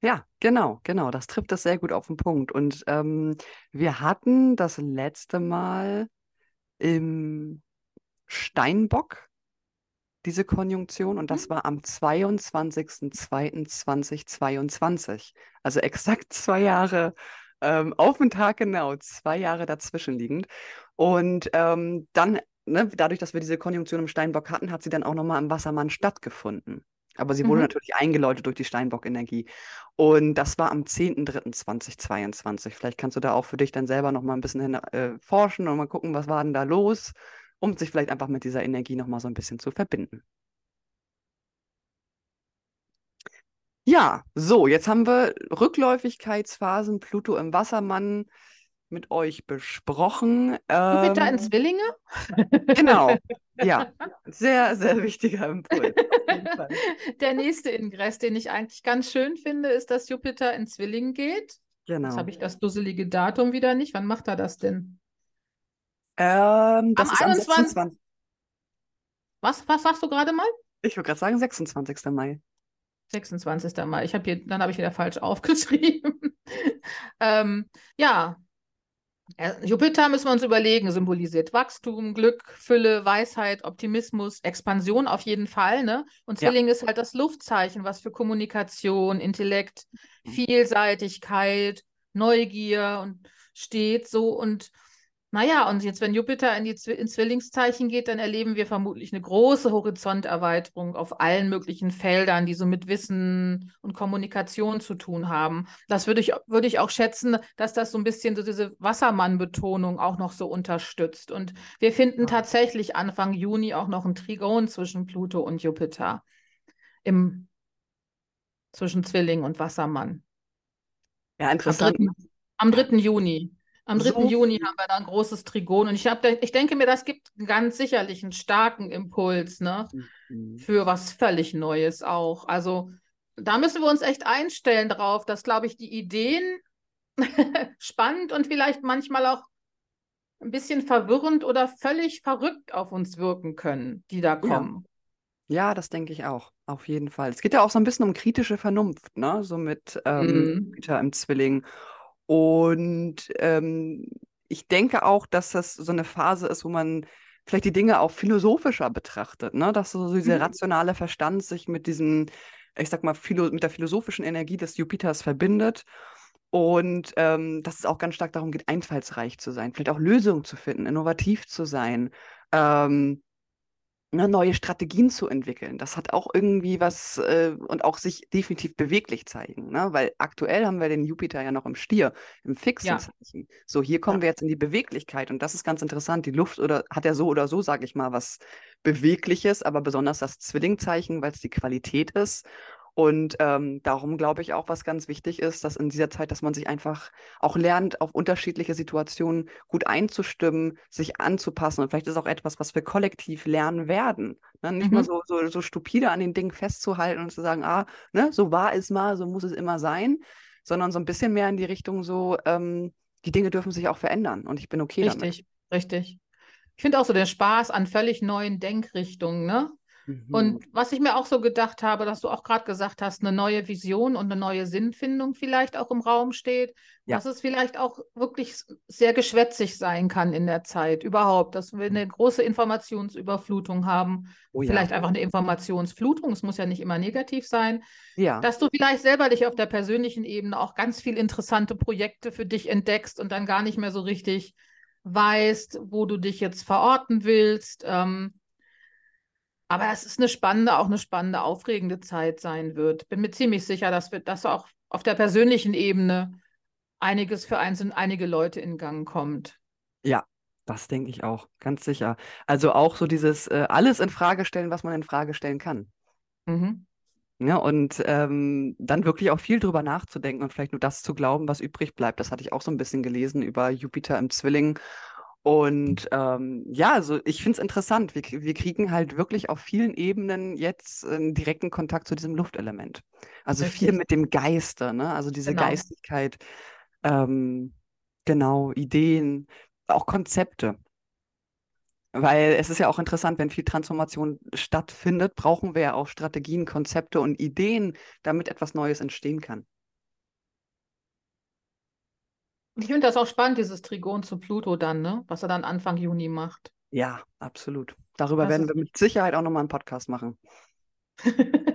Ja, genau, genau. Das trifft das sehr gut auf den Punkt. Und ähm, wir hatten das letzte Mal im Steinbock diese Konjunktion und das mhm. war am 22.02.2022. Also exakt zwei Jahre ähm, auf den Tag genau, zwei Jahre dazwischen liegend. Und ähm, dann ne, dadurch, dass wir diese Konjunktion im Steinbock hatten, hat sie dann auch nochmal im Wassermann stattgefunden. Aber sie wurde mhm. natürlich eingeläutet durch die Steinbock-Energie. Und das war am 10.03.2022. Vielleicht kannst du da auch für dich dann selber nochmal ein bisschen hin, äh, forschen und mal gucken, was war denn da los, um sich vielleicht einfach mit dieser Energie nochmal so ein bisschen zu verbinden. Ja, so, jetzt haben wir Rückläufigkeitsphasen, Pluto im Wassermann mit euch besprochen. Jupiter ähm, in Zwillinge? Genau, ja, sehr, sehr wichtiger Impuls. Der nächste Ingress, den ich eigentlich ganz schön finde, ist, dass Jupiter in Zwilling geht. Genau. Jetzt habe ich das dusselige Datum wieder nicht. Wann macht er das denn? Ähm, das am ist 21. am 26. Was, was sagst du gerade mal? Ich würde gerade sagen 26. Mai. 26. Mai. Ich habe hier, dann habe ich wieder falsch aufgeschrieben. ähm, ja, Jupiter müssen wir uns überlegen, symbolisiert Wachstum, Glück, Fülle, Weisheit, Optimismus, Expansion auf jeden Fall. Ne? Und Zwilling ja. ist halt das Luftzeichen, was für Kommunikation, Intellekt, mhm. Vielseitigkeit, Neugier und steht so. Und naja, und jetzt, wenn Jupiter in die Zw ins Zwillingszeichen geht, dann erleben wir vermutlich eine große Horizonterweiterung auf allen möglichen Feldern, die so mit Wissen und Kommunikation zu tun haben. Das würde ich, würde ich auch schätzen, dass das so ein bisschen so diese Wassermann-Betonung auch noch so unterstützt. Und wir finden tatsächlich Anfang Juni auch noch ein Trigon zwischen Pluto und Jupiter. Im, zwischen Zwilling und Wassermann. Ja, interessant. Am 3. Am 3. Juni. Am 3. So. Juni haben wir da ein großes Trigon und ich, hab, ich denke mir, das gibt ganz sicherlich einen starken Impuls ne? Mhm. für was völlig Neues auch. Also da müssen wir uns echt einstellen drauf, dass, glaube ich, die Ideen spannend und vielleicht manchmal auch ein bisschen verwirrend oder völlig verrückt auf uns wirken können, die da kommen. Ja. ja das denke ich auch, auf jeden Fall. Es geht ja auch so ein bisschen um kritische Vernunft, ne? So mit ähm, mhm. Peter im Zwilling. Und ähm, ich denke auch, dass das so eine Phase ist, wo man vielleicht die Dinge auch philosophischer betrachtet, ne? dass so dieser mhm. rationale Verstand sich mit diesem, ich sag mal, philo mit der philosophischen Energie des Jupiters verbindet. Und ähm, dass es auch ganz stark darum geht, einfallsreich zu sein, vielleicht auch Lösungen zu finden, innovativ zu sein, ähm, ne, neue Strategien zu entwickeln. Das hat auch irgendwie was äh, und auch sich definitiv beweglich zeigen. Ne? Weil aktuell haben wir den Jupiter ja noch im Stier, im fixen ja. Zeichen. So, hier kommen ja. wir jetzt in die Beweglichkeit und das ist ganz interessant. Die Luft oder hat ja so oder so, sage ich mal, was Bewegliches, aber besonders das Zwillingzeichen, weil es die Qualität ist. Und ähm, darum glaube ich auch, was ganz wichtig ist, dass in dieser Zeit, dass man sich einfach auch lernt, auf unterschiedliche Situationen gut einzustimmen, sich anzupassen. Und vielleicht ist auch etwas, was wir kollektiv lernen werden. Ne? Nicht mhm. mal so, so, so stupide an den Dingen festzuhalten und zu sagen, ah, ne, so war es mal, so muss es immer sein, sondern so ein bisschen mehr in die Richtung so, ähm, die Dinge dürfen sich auch verändern und ich bin okay richtig, damit. Richtig, richtig. Ich finde auch so den Spaß an völlig neuen Denkrichtungen, ne? Und mhm. was ich mir auch so gedacht habe, dass du auch gerade gesagt hast, eine neue Vision und eine neue Sinnfindung vielleicht auch im Raum steht, ja. dass es vielleicht auch wirklich sehr geschwätzig sein kann in der Zeit überhaupt, dass wir eine große Informationsüberflutung haben, oh, vielleicht ja. einfach eine Informationsflutung, es muss ja nicht immer negativ sein, ja. dass du vielleicht selber dich auf der persönlichen Ebene auch ganz viele interessante Projekte für dich entdeckst und dann gar nicht mehr so richtig weißt, wo du dich jetzt verorten willst. Ähm, aber es ist eine spannende, auch eine spannende, aufregende Zeit sein wird. Bin mir ziemlich sicher, dass wir das auch auf der persönlichen Ebene einiges für einzelne, einige Leute in Gang kommt. Ja, das denke ich auch, ganz sicher. Also auch so dieses äh, alles in Frage stellen, was man in Frage stellen kann. Mhm. Ja, und ähm, dann wirklich auch viel drüber nachzudenken und vielleicht nur das zu glauben, was übrig bleibt. Das hatte ich auch so ein bisschen gelesen über Jupiter im Zwilling und ähm, ja, also ich finde es interessant. Wir, wir kriegen halt wirklich auf vielen Ebenen jetzt einen direkten Kontakt zu diesem Luftelement. Also Richtig. viel mit dem Geiste, ne? Also diese genau. Geistigkeit, ähm, genau, Ideen, auch Konzepte. Weil es ist ja auch interessant, wenn viel Transformation stattfindet, brauchen wir ja auch Strategien, Konzepte und Ideen, damit etwas Neues entstehen kann. Ich finde das auch spannend, dieses Trigon zu Pluto dann, ne? was er dann Anfang Juni macht. Ja, absolut. Darüber das werden wir mit Sicherheit auch nochmal einen Podcast machen.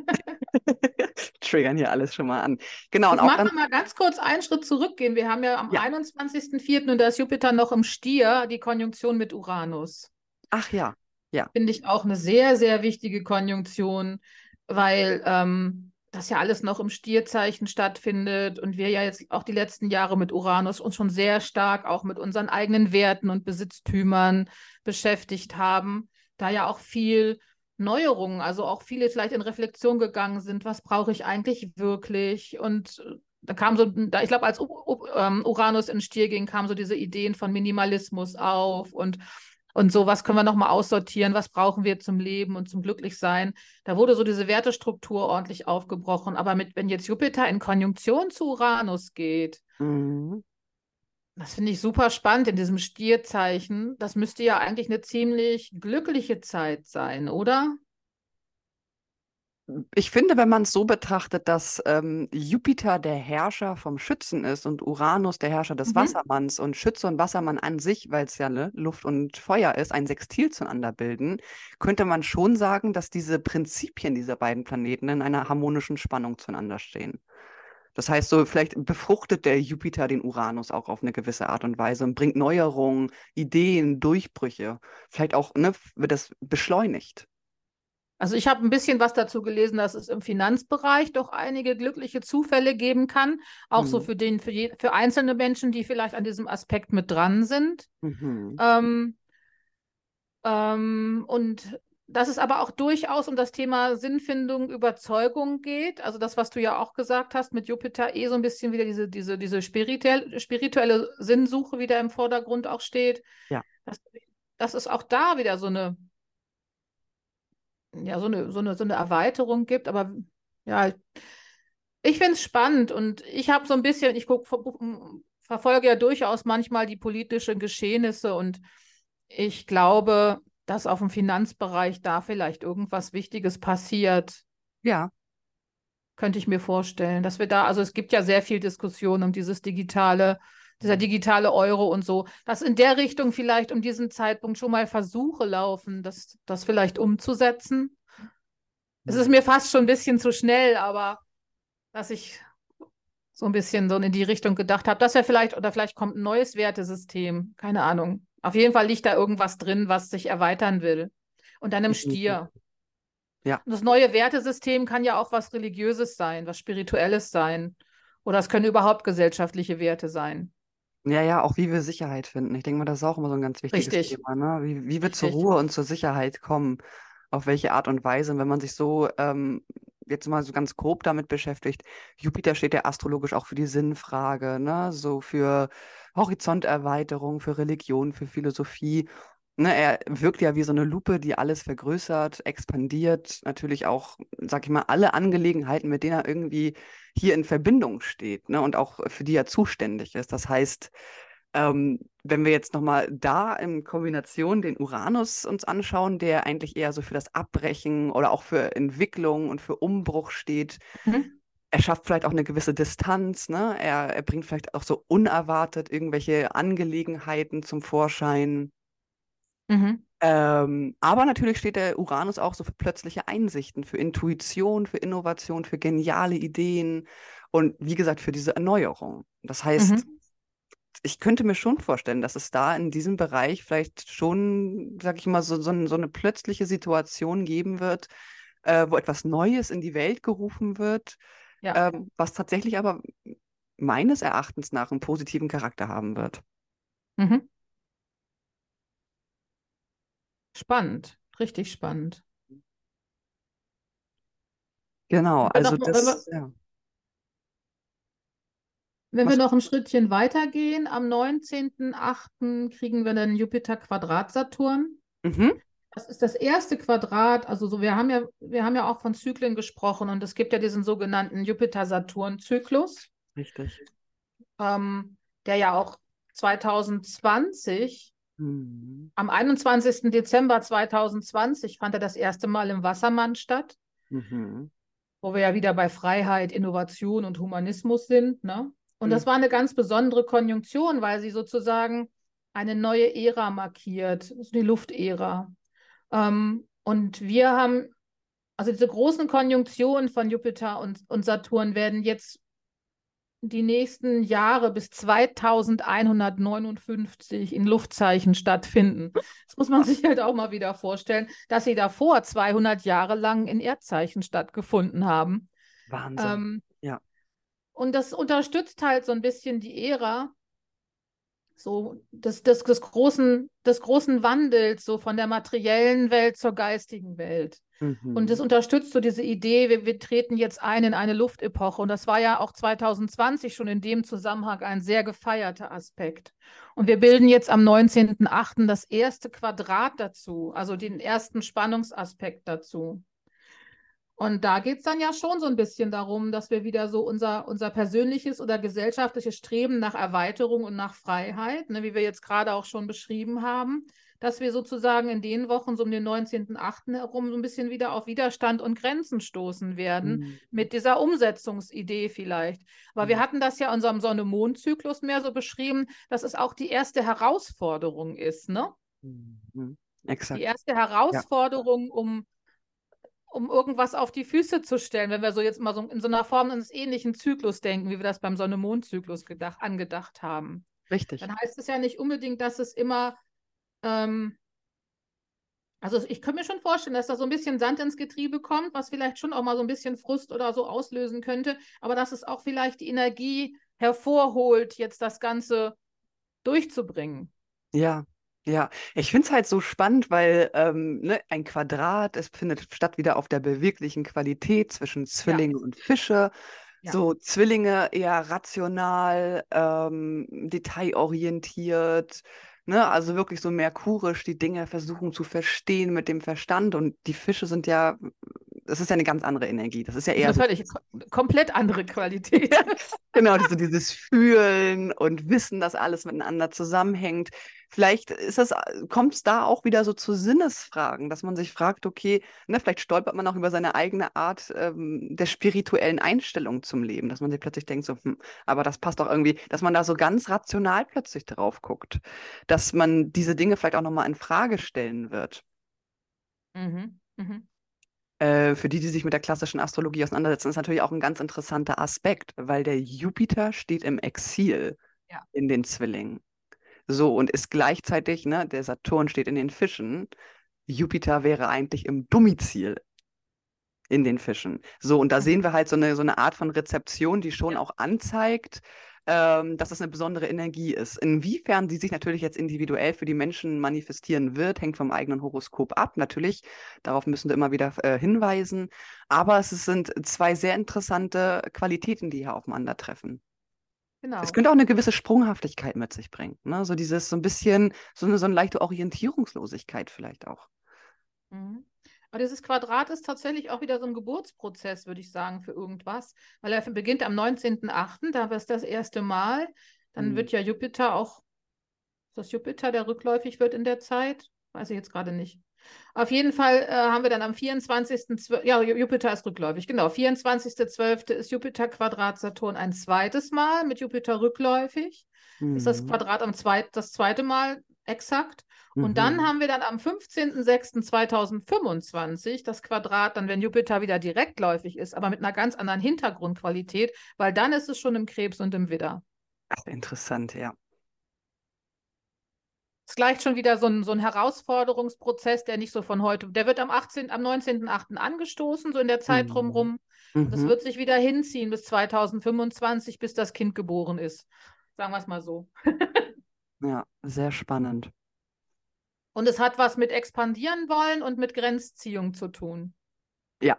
Triggern hier alles schon mal an. Genau. Und machen wir mal ganz kurz einen Schritt zurückgehen. Wir haben ja am ja. 21.04. und da ist Jupiter noch im Stier, die Konjunktion mit Uranus. Ach ja, ja. Finde ich auch eine sehr, sehr wichtige Konjunktion, weil ähm, das ja alles noch im Stierzeichen stattfindet und wir ja jetzt auch die letzten Jahre mit Uranus uns schon sehr stark auch mit unseren eigenen Werten und Besitztümern beschäftigt haben, da ja auch viel Neuerungen, also auch viele vielleicht in Reflexion gegangen sind, was brauche ich eigentlich wirklich? Und äh, da kam so, ich glaube, als ähm, Uranus in Stier ging, kamen so diese Ideen von Minimalismus auf und und so, was können wir nochmal aussortieren, was brauchen wir zum Leben und zum Glücklichsein. Da wurde so diese Wertestruktur ordentlich aufgebrochen. Aber mit, wenn jetzt Jupiter in Konjunktion zu Uranus geht, mhm. das finde ich super spannend in diesem Stierzeichen. Das müsste ja eigentlich eine ziemlich glückliche Zeit sein, oder? Ich finde, wenn man es so betrachtet, dass ähm, Jupiter der Herrscher vom Schützen ist und Uranus der Herrscher des mhm. Wassermanns und Schütze und Wassermann an sich, weil es ja ne, Luft und Feuer ist, ein Sextil zueinander bilden, könnte man schon sagen, dass diese Prinzipien dieser beiden Planeten in einer harmonischen Spannung zueinander stehen. Das heißt, so vielleicht befruchtet der Jupiter den Uranus auch auf eine gewisse Art und Weise und bringt Neuerungen, Ideen, Durchbrüche. Vielleicht auch ne, wird das beschleunigt. Also ich habe ein bisschen was dazu gelesen, dass es im Finanzbereich doch einige glückliche Zufälle geben kann, auch mhm. so für den für, je, für einzelne Menschen, die vielleicht an diesem Aspekt mit dran sind. Mhm. Ähm, ähm, und dass es aber auch durchaus um das Thema Sinnfindung, Überzeugung geht. Also das, was du ja auch gesagt hast, mit Jupiter eh so ein bisschen wieder diese, diese, diese spirituelle, spirituelle Sinnsuche wieder im Vordergrund auch steht. Ja. Dass, dass es auch da wieder so eine ja, so eine, so eine, so eine Erweiterung gibt. Aber ja, ich finde es spannend und ich habe so ein bisschen, ich guck, verfolge ja durchaus manchmal die politischen Geschehnisse und ich glaube, dass auf dem Finanzbereich da vielleicht irgendwas Wichtiges passiert. Ja. Könnte ich mir vorstellen, dass wir da, also es gibt ja sehr viel Diskussion um dieses digitale dieser digitale Euro und so, dass in der Richtung vielleicht um diesen Zeitpunkt schon mal Versuche laufen, das, das vielleicht umzusetzen. Es ist mir fast schon ein bisschen zu schnell, aber dass ich so ein bisschen so in die Richtung gedacht habe, dass ja vielleicht, oder vielleicht kommt ein neues Wertesystem, keine Ahnung. Auf jeden Fall liegt da irgendwas drin, was sich erweitern will. Und dann im Stier. Ja. Und das neue Wertesystem kann ja auch was Religiöses sein, was Spirituelles sein. Oder es können überhaupt gesellschaftliche Werte sein. Ja, ja, auch wie wir Sicherheit finden. Ich denke mal, das ist auch immer so ein ganz wichtiges Richtig. Thema, ne? Wie, wie wir zur Ruhe und zur Sicherheit kommen, auf welche Art und Weise. Und wenn man sich so ähm, jetzt mal so ganz grob damit beschäftigt, Jupiter steht ja astrologisch auch für die Sinnfrage, ne? So für Horizonterweiterung, für Religion, für Philosophie. Ne, er wirkt ja wie so eine Lupe, die alles vergrößert, expandiert, natürlich auch, sag ich mal, alle Angelegenheiten, mit denen er irgendwie hier in Verbindung steht ne, und auch für die er zuständig ist. Das heißt, ähm, wenn wir jetzt nochmal da in Kombination den Uranus uns anschauen, der eigentlich eher so für das Abbrechen oder auch für Entwicklung und für Umbruch steht, mhm. er schafft vielleicht auch eine gewisse Distanz, ne? er, er bringt vielleicht auch so unerwartet irgendwelche Angelegenheiten zum Vorschein. Mhm. Ähm, aber natürlich steht der Uranus auch so für plötzliche Einsichten, für Intuition, für Innovation, für geniale Ideen und wie gesagt für diese Erneuerung. Das heißt, mhm. ich könnte mir schon vorstellen, dass es da in diesem Bereich vielleicht schon, sag ich mal, so, so, so eine plötzliche Situation geben wird, äh, wo etwas Neues in die Welt gerufen wird, ja. äh, was tatsächlich aber meines Erachtens nach einen positiven Charakter haben wird. Mhm. Spannend, richtig spannend. Genau, also noch, das, wenn wir, ja. Wenn wir noch ein Schrittchen weitergehen, am 19.08. kriegen wir dann Jupiter-Quadrat-Saturn. Mhm. Das ist das erste Quadrat, also so, wir haben ja, wir haben ja auch von Zyklen gesprochen und es gibt ja diesen sogenannten Jupiter-Saturn-Zyklus. Richtig. Ähm, der ja auch 2020 Mhm. Am 21. Dezember 2020 fand er das erste Mal im Wassermann statt, mhm. wo wir ja wieder bei Freiheit, Innovation und Humanismus sind. Ne? Und mhm. das war eine ganz besondere Konjunktion, weil sie sozusagen eine neue Ära markiert, die Luftära. Ähm, und wir haben, also diese großen Konjunktionen von Jupiter und, und Saturn werden jetzt die nächsten Jahre bis 2159 in Luftzeichen stattfinden. Das muss man sich halt auch mal wieder vorstellen, dass sie davor 200 Jahre lang in Erdzeichen stattgefunden haben. Wahnsinn. Ähm, ja. Und das unterstützt halt so ein bisschen die Ära, so des, des, des, großen, des großen Wandels, so von der materiellen Welt zur geistigen Welt. Mhm. Und das unterstützt so diese Idee, wir, wir treten jetzt ein in eine Luftepoche. Und das war ja auch 2020 schon in dem Zusammenhang ein sehr gefeierter Aspekt. Und wir bilden jetzt am 19.08. das erste Quadrat dazu, also den ersten Spannungsaspekt dazu. Und da geht es dann ja schon so ein bisschen darum, dass wir wieder so unser, unser persönliches oder gesellschaftliches Streben nach Erweiterung und nach Freiheit, ne, wie wir jetzt gerade auch schon beschrieben haben, dass wir sozusagen in den Wochen so um den 19.8. herum so ein bisschen wieder auf Widerstand und Grenzen stoßen werden, mhm. mit dieser Umsetzungsidee vielleicht. Aber mhm. wir hatten das ja in unserem Sonne-Mond-Zyklus mehr so beschrieben, dass es auch die erste Herausforderung ist, ne? Mhm. Exakt. Die erste Herausforderung, ja. um um irgendwas auf die Füße zu stellen, wenn wir so jetzt mal so in so einer Form eines ähnlichen Zyklus denken, wie wir das beim Sonne-Mond-Zyklus angedacht haben. Richtig. Dann heißt es ja nicht unbedingt, dass es immer, ähm, also ich könnte mir schon vorstellen, dass da so ein bisschen Sand ins Getriebe kommt, was vielleicht schon auch mal so ein bisschen Frust oder so auslösen könnte, aber dass es auch vielleicht die Energie hervorholt, jetzt das Ganze durchzubringen. Ja, ja, ich finde es halt so spannend, weil ähm, ne, ein Quadrat, es findet statt wieder auf der beweglichen Qualität zwischen Zwillinge ja. und Fische. Ja. So Zwillinge eher rational, ähm, detailorientiert, ne? also wirklich so merkurisch die Dinge versuchen zu verstehen mit dem Verstand. Und die Fische sind ja das ist ja eine ganz andere Energie. Das ist ja eher. Das ist so, komplett andere Qualität. genau, so dieses Fühlen und Wissen, dass alles miteinander zusammenhängt. Vielleicht ist kommt es da auch wieder so zu Sinnesfragen, dass man sich fragt, okay, ne, vielleicht stolpert man auch über seine eigene Art ähm, der spirituellen Einstellung zum Leben, dass man sich plötzlich denkt, so, hm, aber das passt doch irgendwie, dass man da so ganz rational plötzlich drauf guckt, dass man diese Dinge vielleicht auch nochmal in Frage stellen wird. Mhm. Mhm. Äh, für die, die sich mit der klassischen Astrologie auseinandersetzen, ist natürlich auch ein ganz interessanter Aspekt, weil der Jupiter steht im Exil ja. in den Zwillingen. So, und ist gleichzeitig, ne, der Saturn steht in den Fischen. Jupiter wäre eigentlich im Domizil in den Fischen. So, und da sehen wir halt so eine, so eine Art von Rezeption, die schon ja. auch anzeigt, ähm, dass es eine besondere Energie ist. Inwiefern sie sich natürlich jetzt individuell für die Menschen manifestieren wird, hängt vom eigenen Horoskop ab. Natürlich, darauf müssen wir immer wieder äh, hinweisen. Aber es sind zwei sehr interessante Qualitäten, die hier aufeinandertreffen. Genau. Es könnte auch eine gewisse Sprunghaftigkeit mit sich bringen. Ne? So dieses, so ein bisschen, so eine, so eine leichte Orientierungslosigkeit vielleicht auch. Mhm. Aber dieses Quadrat ist tatsächlich auch wieder so ein Geburtsprozess, würde ich sagen, für irgendwas. Weil er beginnt am 19.08., da war es das erste Mal. Dann mhm. wird ja Jupiter auch, ist das Jupiter, der rückläufig wird in der Zeit? Weiß ich jetzt gerade nicht. Auf jeden Fall äh, haben wir dann am 24.12. Ja, Jupiter ist rückläufig, genau. 24.12. ist Jupiter Quadrat Saturn ein zweites Mal mit Jupiter rückläufig. Mhm. Ist das mhm. Quadrat am zweit, das zweite Mal exakt. Und mhm. dann haben wir dann am 15.06.2025 das Quadrat, dann wenn Jupiter wieder direktläufig ist, aber mit einer ganz anderen Hintergrundqualität, weil dann ist es schon im Krebs und im Widder. Ach, interessant, ja. Es gleicht schon wieder so ein, so ein Herausforderungsprozess, der nicht so von heute, der wird am 18., am 19.08. angestoßen, so in der Zeit mhm. drumherum. Mhm. Das wird sich wieder hinziehen bis 2025, bis das Kind geboren ist. Sagen wir es mal so. ja, sehr spannend. Und es hat was mit expandieren wollen und mit Grenzziehung zu tun. Ja.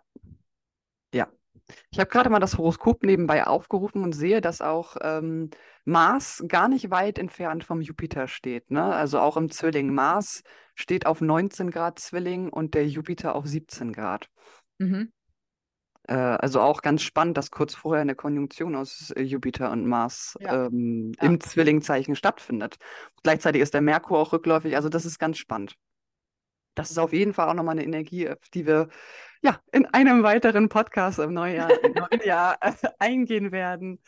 Ja. Ich habe gerade mal das Horoskop nebenbei aufgerufen und sehe, dass auch ähm, Mars gar nicht weit entfernt vom Jupiter steht. Ne? Also auch im Zwilling. Mars steht auf 19 Grad Zwilling und der Jupiter auf 17 Grad. Mhm. Äh, also auch ganz spannend, dass kurz vorher eine Konjunktion aus äh, Jupiter und Mars ja. Ähm, ja. im Zwillingzeichen stattfindet. Gleichzeitig ist der Merkur auch rückläufig, also das ist ganz spannend. Das ist auf jeden Fall auch nochmal eine Energie, auf die wir ja in einem weiteren Podcast im Neujahr, im neuen Jahr äh, eingehen werden.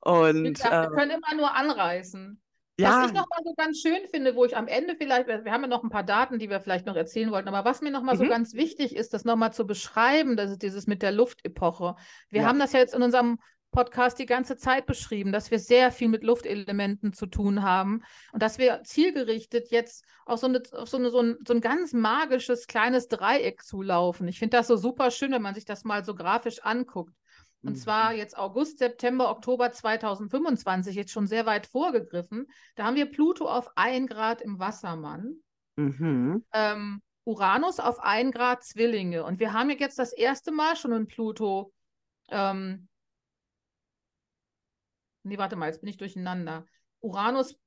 Und, gesagt, wir ähm, können immer nur anreißen. Ja. Was ich nochmal so ganz schön finde, wo ich am Ende vielleicht, wir haben ja noch ein paar Daten, die wir vielleicht noch erzählen wollten, aber was mir nochmal mhm. so ganz wichtig ist, das nochmal zu beschreiben, das ist dieses mit der Luftepoche. Wir ja. haben das ja jetzt in unserem Podcast die ganze Zeit beschrieben, dass wir sehr viel mit Luftelementen zu tun haben und dass wir zielgerichtet jetzt auf so, eine, auf so, eine, so, ein, so ein ganz magisches kleines Dreieck zulaufen. Ich finde das so super schön, wenn man sich das mal so grafisch anguckt. Und mhm. zwar jetzt August, September, Oktober 2025, jetzt schon sehr weit vorgegriffen. Da haben wir Pluto auf 1 Grad im Wassermann. Mhm. Ähm, Uranus auf 1 Grad Zwillinge. Und wir haben jetzt das erste Mal schon einen Pluto. Ähm, nee, warte mal, jetzt bin ich durcheinander. Uranus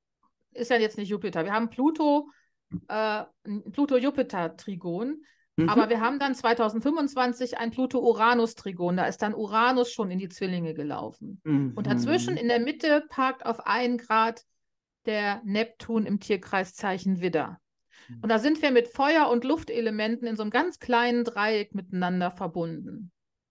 ist ja jetzt nicht Jupiter. Wir haben Pluto, äh, Pluto-Jupiter-Trigon. Mhm. Aber wir haben dann 2025 ein Pluto-Uranus-Trigon. Da ist dann Uranus schon in die Zwillinge gelaufen. Mhm. Und dazwischen in der Mitte parkt auf 1 Grad der Neptun im Tierkreiszeichen Widder. Mhm. Und da sind wir mit Feuer- und Luftelementen in so einem ganz kleinen Dreieck miteinander verbunden.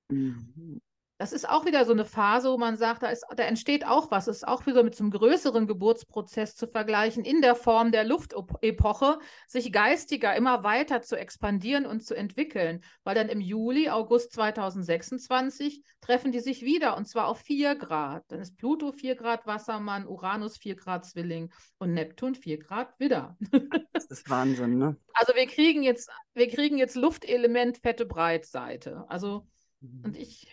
Mhm das ist auch wieder so eine Phase, wo man sagt, da, ist, da entsteht auch was. Es ist auch wieder mit so einem größeren Geburtsprozess zu vergleichen, in der Form der Luftepoche, sich geistiger immer weiter zu expandieren und zu entwickeln. Weil dann im Juli, August 2026 treffen die sich wieder und zwar auf 4 Grad. Dann ist Pluto 4 Grad Wassermann, Uranus 4 Grad Zwilling und Neptun 4 Grad Widder. das ist Wahnsinn, ne? Also wir kriegen jetzt, wir kriegen jetzt Luftelement, fette Breitseite. Also, mhm. und ich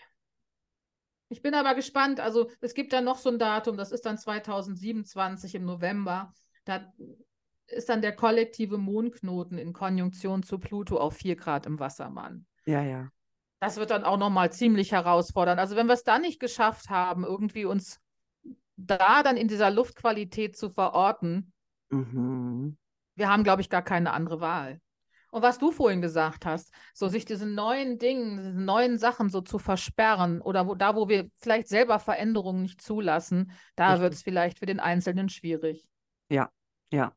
ich bin aber gespannt. Also es gibt da noch so ein Datum, das ist dann 2027 im November. Da ist dann der kollektive Mondknoten in Konjunktion zu Pluto auf 4 Grad im Wassermann. Ja, ja. Das wird dann auch nochmal ziemlich herausfordernd. Also wenn wir es da nicht geschafft haben, irgendwie uns da dann in dieser Luftqualität zu verorten, mhm. wir haben, glaube ich, gar keine andere Wahl. Und was du vorhin gesagt hast, so sich diesen neuen Dingen, diesen neuen Sachen so zu versperren oder wo, da, wo wir vielleicht selber Veränderungen nicht zulassen, da wird es vielleicht für den Einzelnen schwierig. Ja, ja.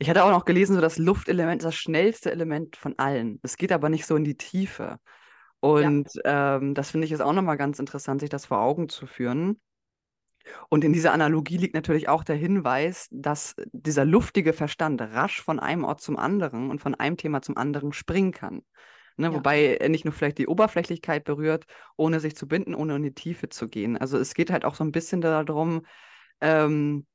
Ich hatte auch noch gelesen, so das Luftelement ist das schnellste Element von allen. Es geht aber nicht so in die Tiefe. Und ja. ähm, das finde ich ist auch nochmal ganz interessant, sich das vor Augen zu führen. Und in dieser Analogie liegt natürlich auch der Hinweis, dass dieser luftige Verstand rasch von einem Ort zum anderen und von einem Thema zum anderen springen kann. Ne, ja. Wobei er nicht nur vielleicht die Oberflächlichkeit berührt, ohne sich zu binden, ohne in die Tiefe zu gehen. Also es geht halt auch so ein bisschen darum, ähm,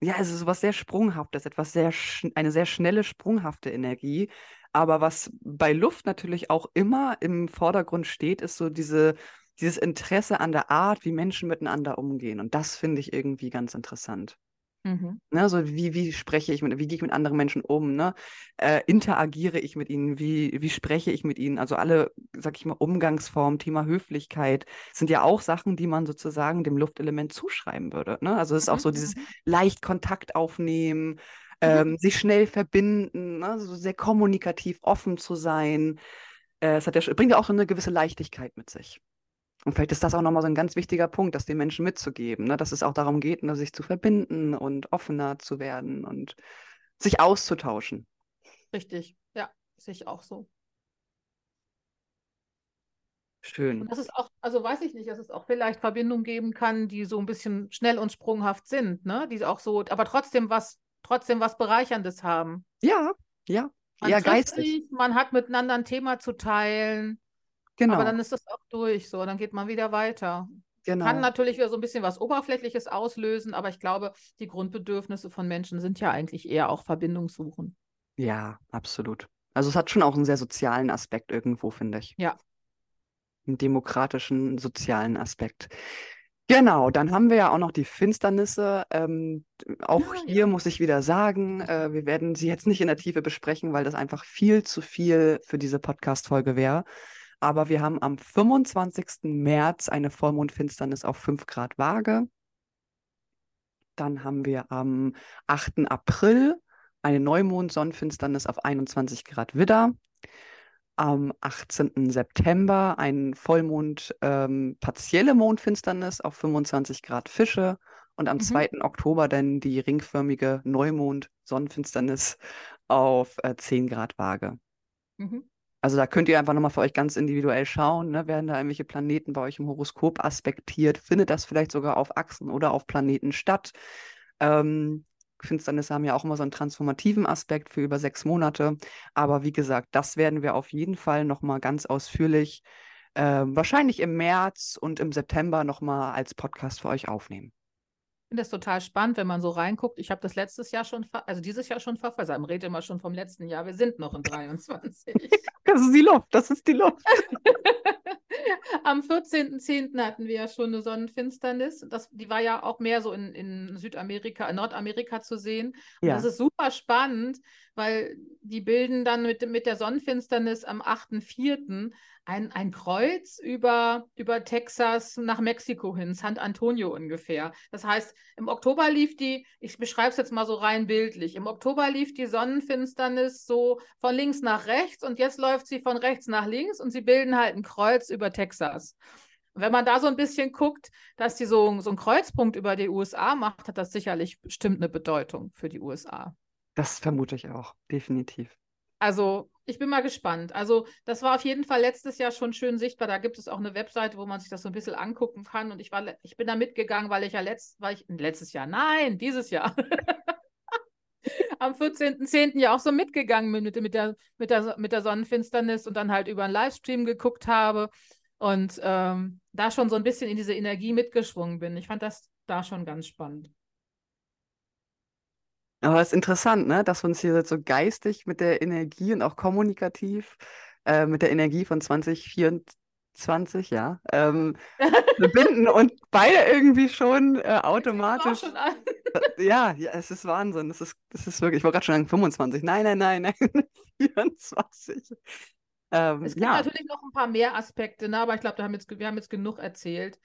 ja, es ist was sehr Sprunghaftes, etwas sehr, eine sehr schnelle, sprunghafte Energie. Aber was bei Luft natürlich auch immer im Vordergrund steht, ist so diese dieses Interesse an der Art, wie Menschen miteinander umgehen. Und das finde ich irgendwie ganz interessant. Mhm. Ne, so wie, wie spreche ich mit, wie gehe ich mit anderen Menschen um, ne? Äh, interagiere ich mit ihnen, wie, wie spreche ich mit ihnen? Also alle, sag ich mal, Umgangsformen, Thema Höflichkeit, sind ja auch Sachen, die man sozusagen dem Luftelement zuschreiben würde. Ne? Also es ist mhm. auch so dieses mhm. leicht Kontakt aufnehmen, mhm. ähm, sich schnell verbinden, ne? so sehr kommunikativ offen zu sein. Äh, es hat ja, bringt ja auch so eine gewisse Leichtigkeit mit sich. Und vielleicht ist das auch nochmal so ein ganz wichtiger Punkt, das den Menschen mitzugeben, ne? dass es auch darum geht, ne, sich zu verbinden und offener zu werden und sich auszutauschen. Richtig, ja, sehe ich auch so. Schön. Und das ist auch, also weiß ich nicht, dass es auch vielleicht Verbindungen geben kann, die so ein bisschen schnell und sprunghaft sind, ne? Die auch so, aber trotzdem was, trotzdem was Bereicherndes haben. Ja, ja. Man eher geistig. Sich, man hat miteinander ein Thema zu teilen. Genau. Aber dann ist das auch durch, so, dann geht man wieder weiter. Genau. Kann natürlich wieder so ein bisschen was Oberflächliches auslösen, aber ich glaube, die Grundbedürfnisse von Menschen sind ja eigentlich eher auch Verbindungssuchen. Ja, absolut. Also es hat schon auch einen sehr sozialen Aspekt irgendwo, finde ich. Ja. Einen demokratischen, sozialen Aspekt. Genau, dann haben wir ja auch noch die Finsternisse. Ähm, auch ja, hier ja. muss ich wieder sagen, äh, wir werden sie jetzt nicht in der Tiefe besprechen, weil das einfach viel zu viel für diese Podcast-Folge wäre. Aber wir haben am 25. März eine Vollmondfinsternis auf 5 Grad Waage. Dann haben wir am 8. April eine Neumond-Sonnenfinsternis auf 21 Grad Widder. Am 18. September ein Vollmond, ähm, partielle Mondfinsternis auf 25 Grad Fische. Und am mhm. 2. Oktober dann die ringförmige Neumond-Sonnenfinsternis auf äh, 10 Grad Waage. Mhm. Also da könnt ihr einfach nochmal für euch ganz individuell schauen, ne? werden da irgendwelche Planeten bei euch im Horoskop aspektiert, findet das vielleicht sogar auf Achsen oder auf Planeten statt. Ähm, Finsternisse haben ja auch immer so einen transformativen Aspekt für über sechs Monate. Aber wie gesagt, das werden wir auf jeden Fall nochmal ganz ausführlich äh, wahrscheinlich im März und im September nochmal als Podcast für euch aufnehmen. Ich finde das total spannend, wenn man so reinguckt. Ich habe das letztes Jahr schon, also dieses Jahr schon verfasst. Man redet immer schon vom letzten Jahr. Wir sind noch in 23. das ist die Luft, das ist die Luft. Am 14.10. hatten wir ja schon eine Sonnenfinsternis. Das, die war ja auch mehr so in, in Südamerika, in Nordamerika zu sehen. Und ja. das ist super spannend, weil die bilden dann mit, mit der Sonnenfinsternis am 8.4 ein, ein Kreuz über, über Texas nach Mexiko hin, San Antonio ungefähr. Das heißt, im Oktober lief die, ich beschreibe es jetzt mal so rein bildlich, im Oktober lief die Sonnenfinsternis so von links nach rechts und jetzt läuft sie von rechts nach links und sie bilden halt ein Kreuz über Texas. Wenn man da so ein bisschen guckt, dass die so, so einen Kreuzpunkt über die USA macht, hat das sicherlich bestimmt eine Bedeutung für die USA. Das vermute ich auch, definitiv. Also ich bin mal gespannt. Also das war auf jeden Fall letztes Jahr schon schön sichtbar. Da gibt es auch eine Webseite, wo man sich das so ein bisschen angucken kann. Und ich war, ich bin da mitgegangen, weil ich ja letzt, weil ich letztes Jahr, nein, dieses Jahr. am 14.10. ja auch so mitgegangen bin mit, mit, der, mit, der, mit der Sonnenfinsternis und dann halt über einen Livestream geguckt habe und ähm, da schon so ein bisschen in diese Energie mitgeschwungen bin. Ich fand das da schon ganz spannend. Aber es ist interessant, ne, dass wir uns hier so geistig mit der Energie und auch kommunikativ äh, mit der Energie von 2024, ja, ähm, verbinden und beide irgendwie schon äh, automatisch. Schon ja, ja, es ist Wahnsinn. Es ist, es ist wirklich, ich wollte gerade schon sagen 25. Nein, nein, nein, nein, 24. Ähm, es gibt ja. natürlich noch ein paar mehr Aspekte, ne? aber ich glaube, wir haben jetzt genug erzählt.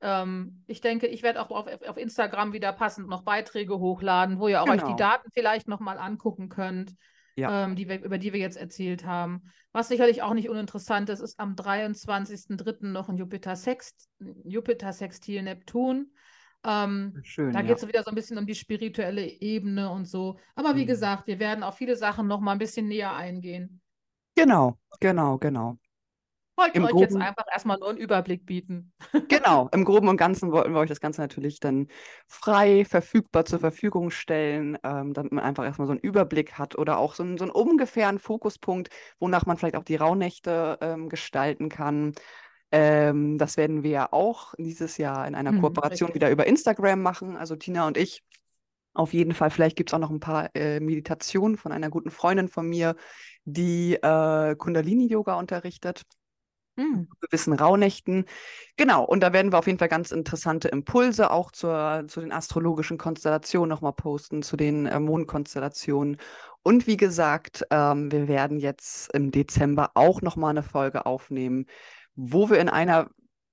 Ähm, ich denke, ich werde auch auf, auf, Instagram wieder passend noch Beiträge hochladen, wo ihr auch genau. euch die genau. Daten vielleicht nochmal angucken könnt, ja. ähm, die wir, über die wir jetzt erzählt haben. Was sicherlich auch nicht uninteressant ist, ist am 23.03. noch ein Jupiter-Sextil Jupiter Neptun. Ähm, Schön, da geht es wieder so ein bisschen um die spirituelle Ebene und so. Aber wie mhm. gesagt, wir werden auf viele Sachen noch mal ein bisschen näher eingehen. Genau, genau, genau. Wollten euch Groben, jetzt einfach erstmal nur einen Überblick bieten. genau, im Groben und Ganzen wollten wir euch das Ganze natürlich dann frei verfügbar zur Verfügung stellen, ähm, damit man einfach erstmal so einen Überblick hat oder auch so einen, so einen ungefähren Fokuspunkt, wonach man vielleicht auch die Rauhnächte ähm, gestalten kann. Ähm, das werden wir ja auch dieses Jahr in einer hm, Kooperation richtig. wieder über Instagram machen. Also Tina und ich auf jeden Fall. Vielleicht gibt es auch noch ein paar äh, Meditationen von einer guten Freundin von mir, die äh, Kundalini-Yoga unterrichtet. Mhm. gewissen Rauhnächten. Genau, und da werden wir auf jeden Fall ganz interessante Impulse auch zur, zu den astrologischen Konstellationen nochmal posten, zu den äh, Mondkonstellationen. Und wie gesagt, ähm, wir werden jetzt im Dezember auch nochmal eine Folge aufnehmen, wo wir in einer,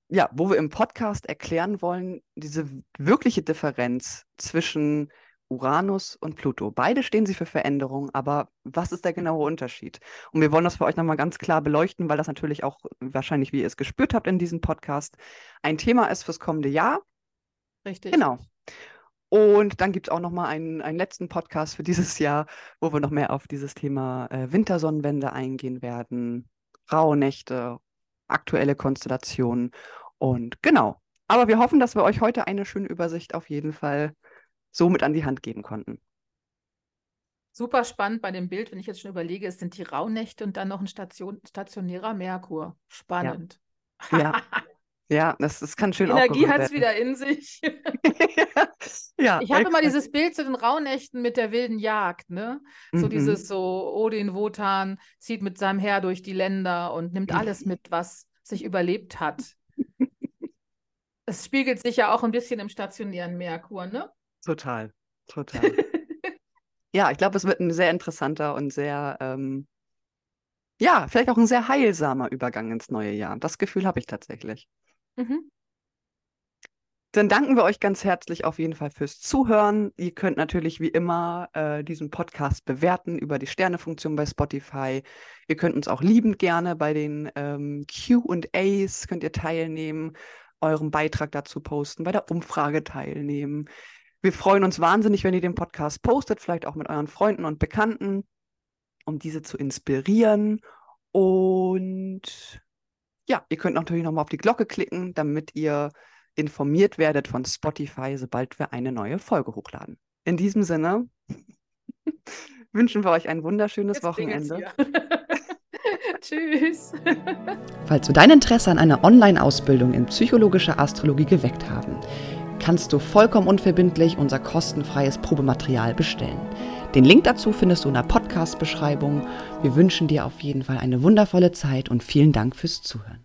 ja, wo wir im Podcast erklären wollen, diese wirkliche Differenz zwischen Uranus und Pluto. Beide stehen sie für Veränderung, aber was ist der genaue Unterschied? Und wir wollen das für euch nochmal ganz klar beleuchten, weil das natürlich auch wahrscheinlich, wie ihr es gespürt habt in diesem Podcast, ein Thema ist fürs kommende Jahr. Richtig. Genau. Und dann gibt es auch nochmal einen, einen letzten Podcast für dieses Jahr, wo wir noch mehr auf dieses Thema äh, Wintersonnenwende eingehen werden, Rauhnächte, aktuelle Konstellationen und genau. Aber wir hoffen, dass wir euch heute eine schöne Übersicht auf jeden Fall so mit an die Hand geben konnten. Super spannend bei dem Bild, wenn ich jetzt schon überlege, es sind die Rauhnächte und dann noch ein Station, stationärer Merkur. Spannend. Ja, ja. ja das, das kann schön Energie hat es wieder in sich. ja, ich habe immer dieses Bild zu den Rauhnächten mit der wilden Jagd, ne? So mhm. dieses so, Odin Wotan zieht mit seinem Heer durch die Länder und nimmt alles mit, was sich überlebt hat. Es spiegelt sich ja auch ein bisschen im stationären Merkur, ne? Total, total. ja, ich glaube, es wird ein sehr interessanter und sehr, ähm, ja, vielleicht auch ein sehr heilsamer Übergang ins neue Jahr. Das Gefühl habe ich tatsächlich. Mhm. Dann danken wir euch ganz herzlich auf jeden Fall fürs Zuhören. Ihr könnt natürlich wie immer äh, diesen Podcast bewerten über die Sternefunktion bei Spotify. Ihr könnt uns auch liebend gerne bei den ähm, QAs könnt ihr teilnehmen, euren Beitrag dazu posten, bei der Umfrage teilnehmen. Wir freuen uns wahnsinnig, wenn ihr den Podcast postet, vielleicht auch mit euren Freunden und Bekannten, um diese zu inspirieren. Und ja, ihr könnt natürlich nochmal auf die Glocke klicken, damit ihr informiert werdet von Spotify, sobald wir eine neue Folge hochladen. In diesem Sinne wünschen wir euch ein wunderschönes Jetzt Wochenende. Tschüss. Falls wir dein Interesse an einer Online-Ausbildung in psychologischer Astrologie geweckt haben, kannst du vollkommen unverbindlich unser kostenfreies Probematerial bestellen. Den Link dazu findest du in der Podcast-Beschreibung. Wir wünschen dir auf jeden Fall eine wundervolle Zeit und vielen Dank fürs Zuhören.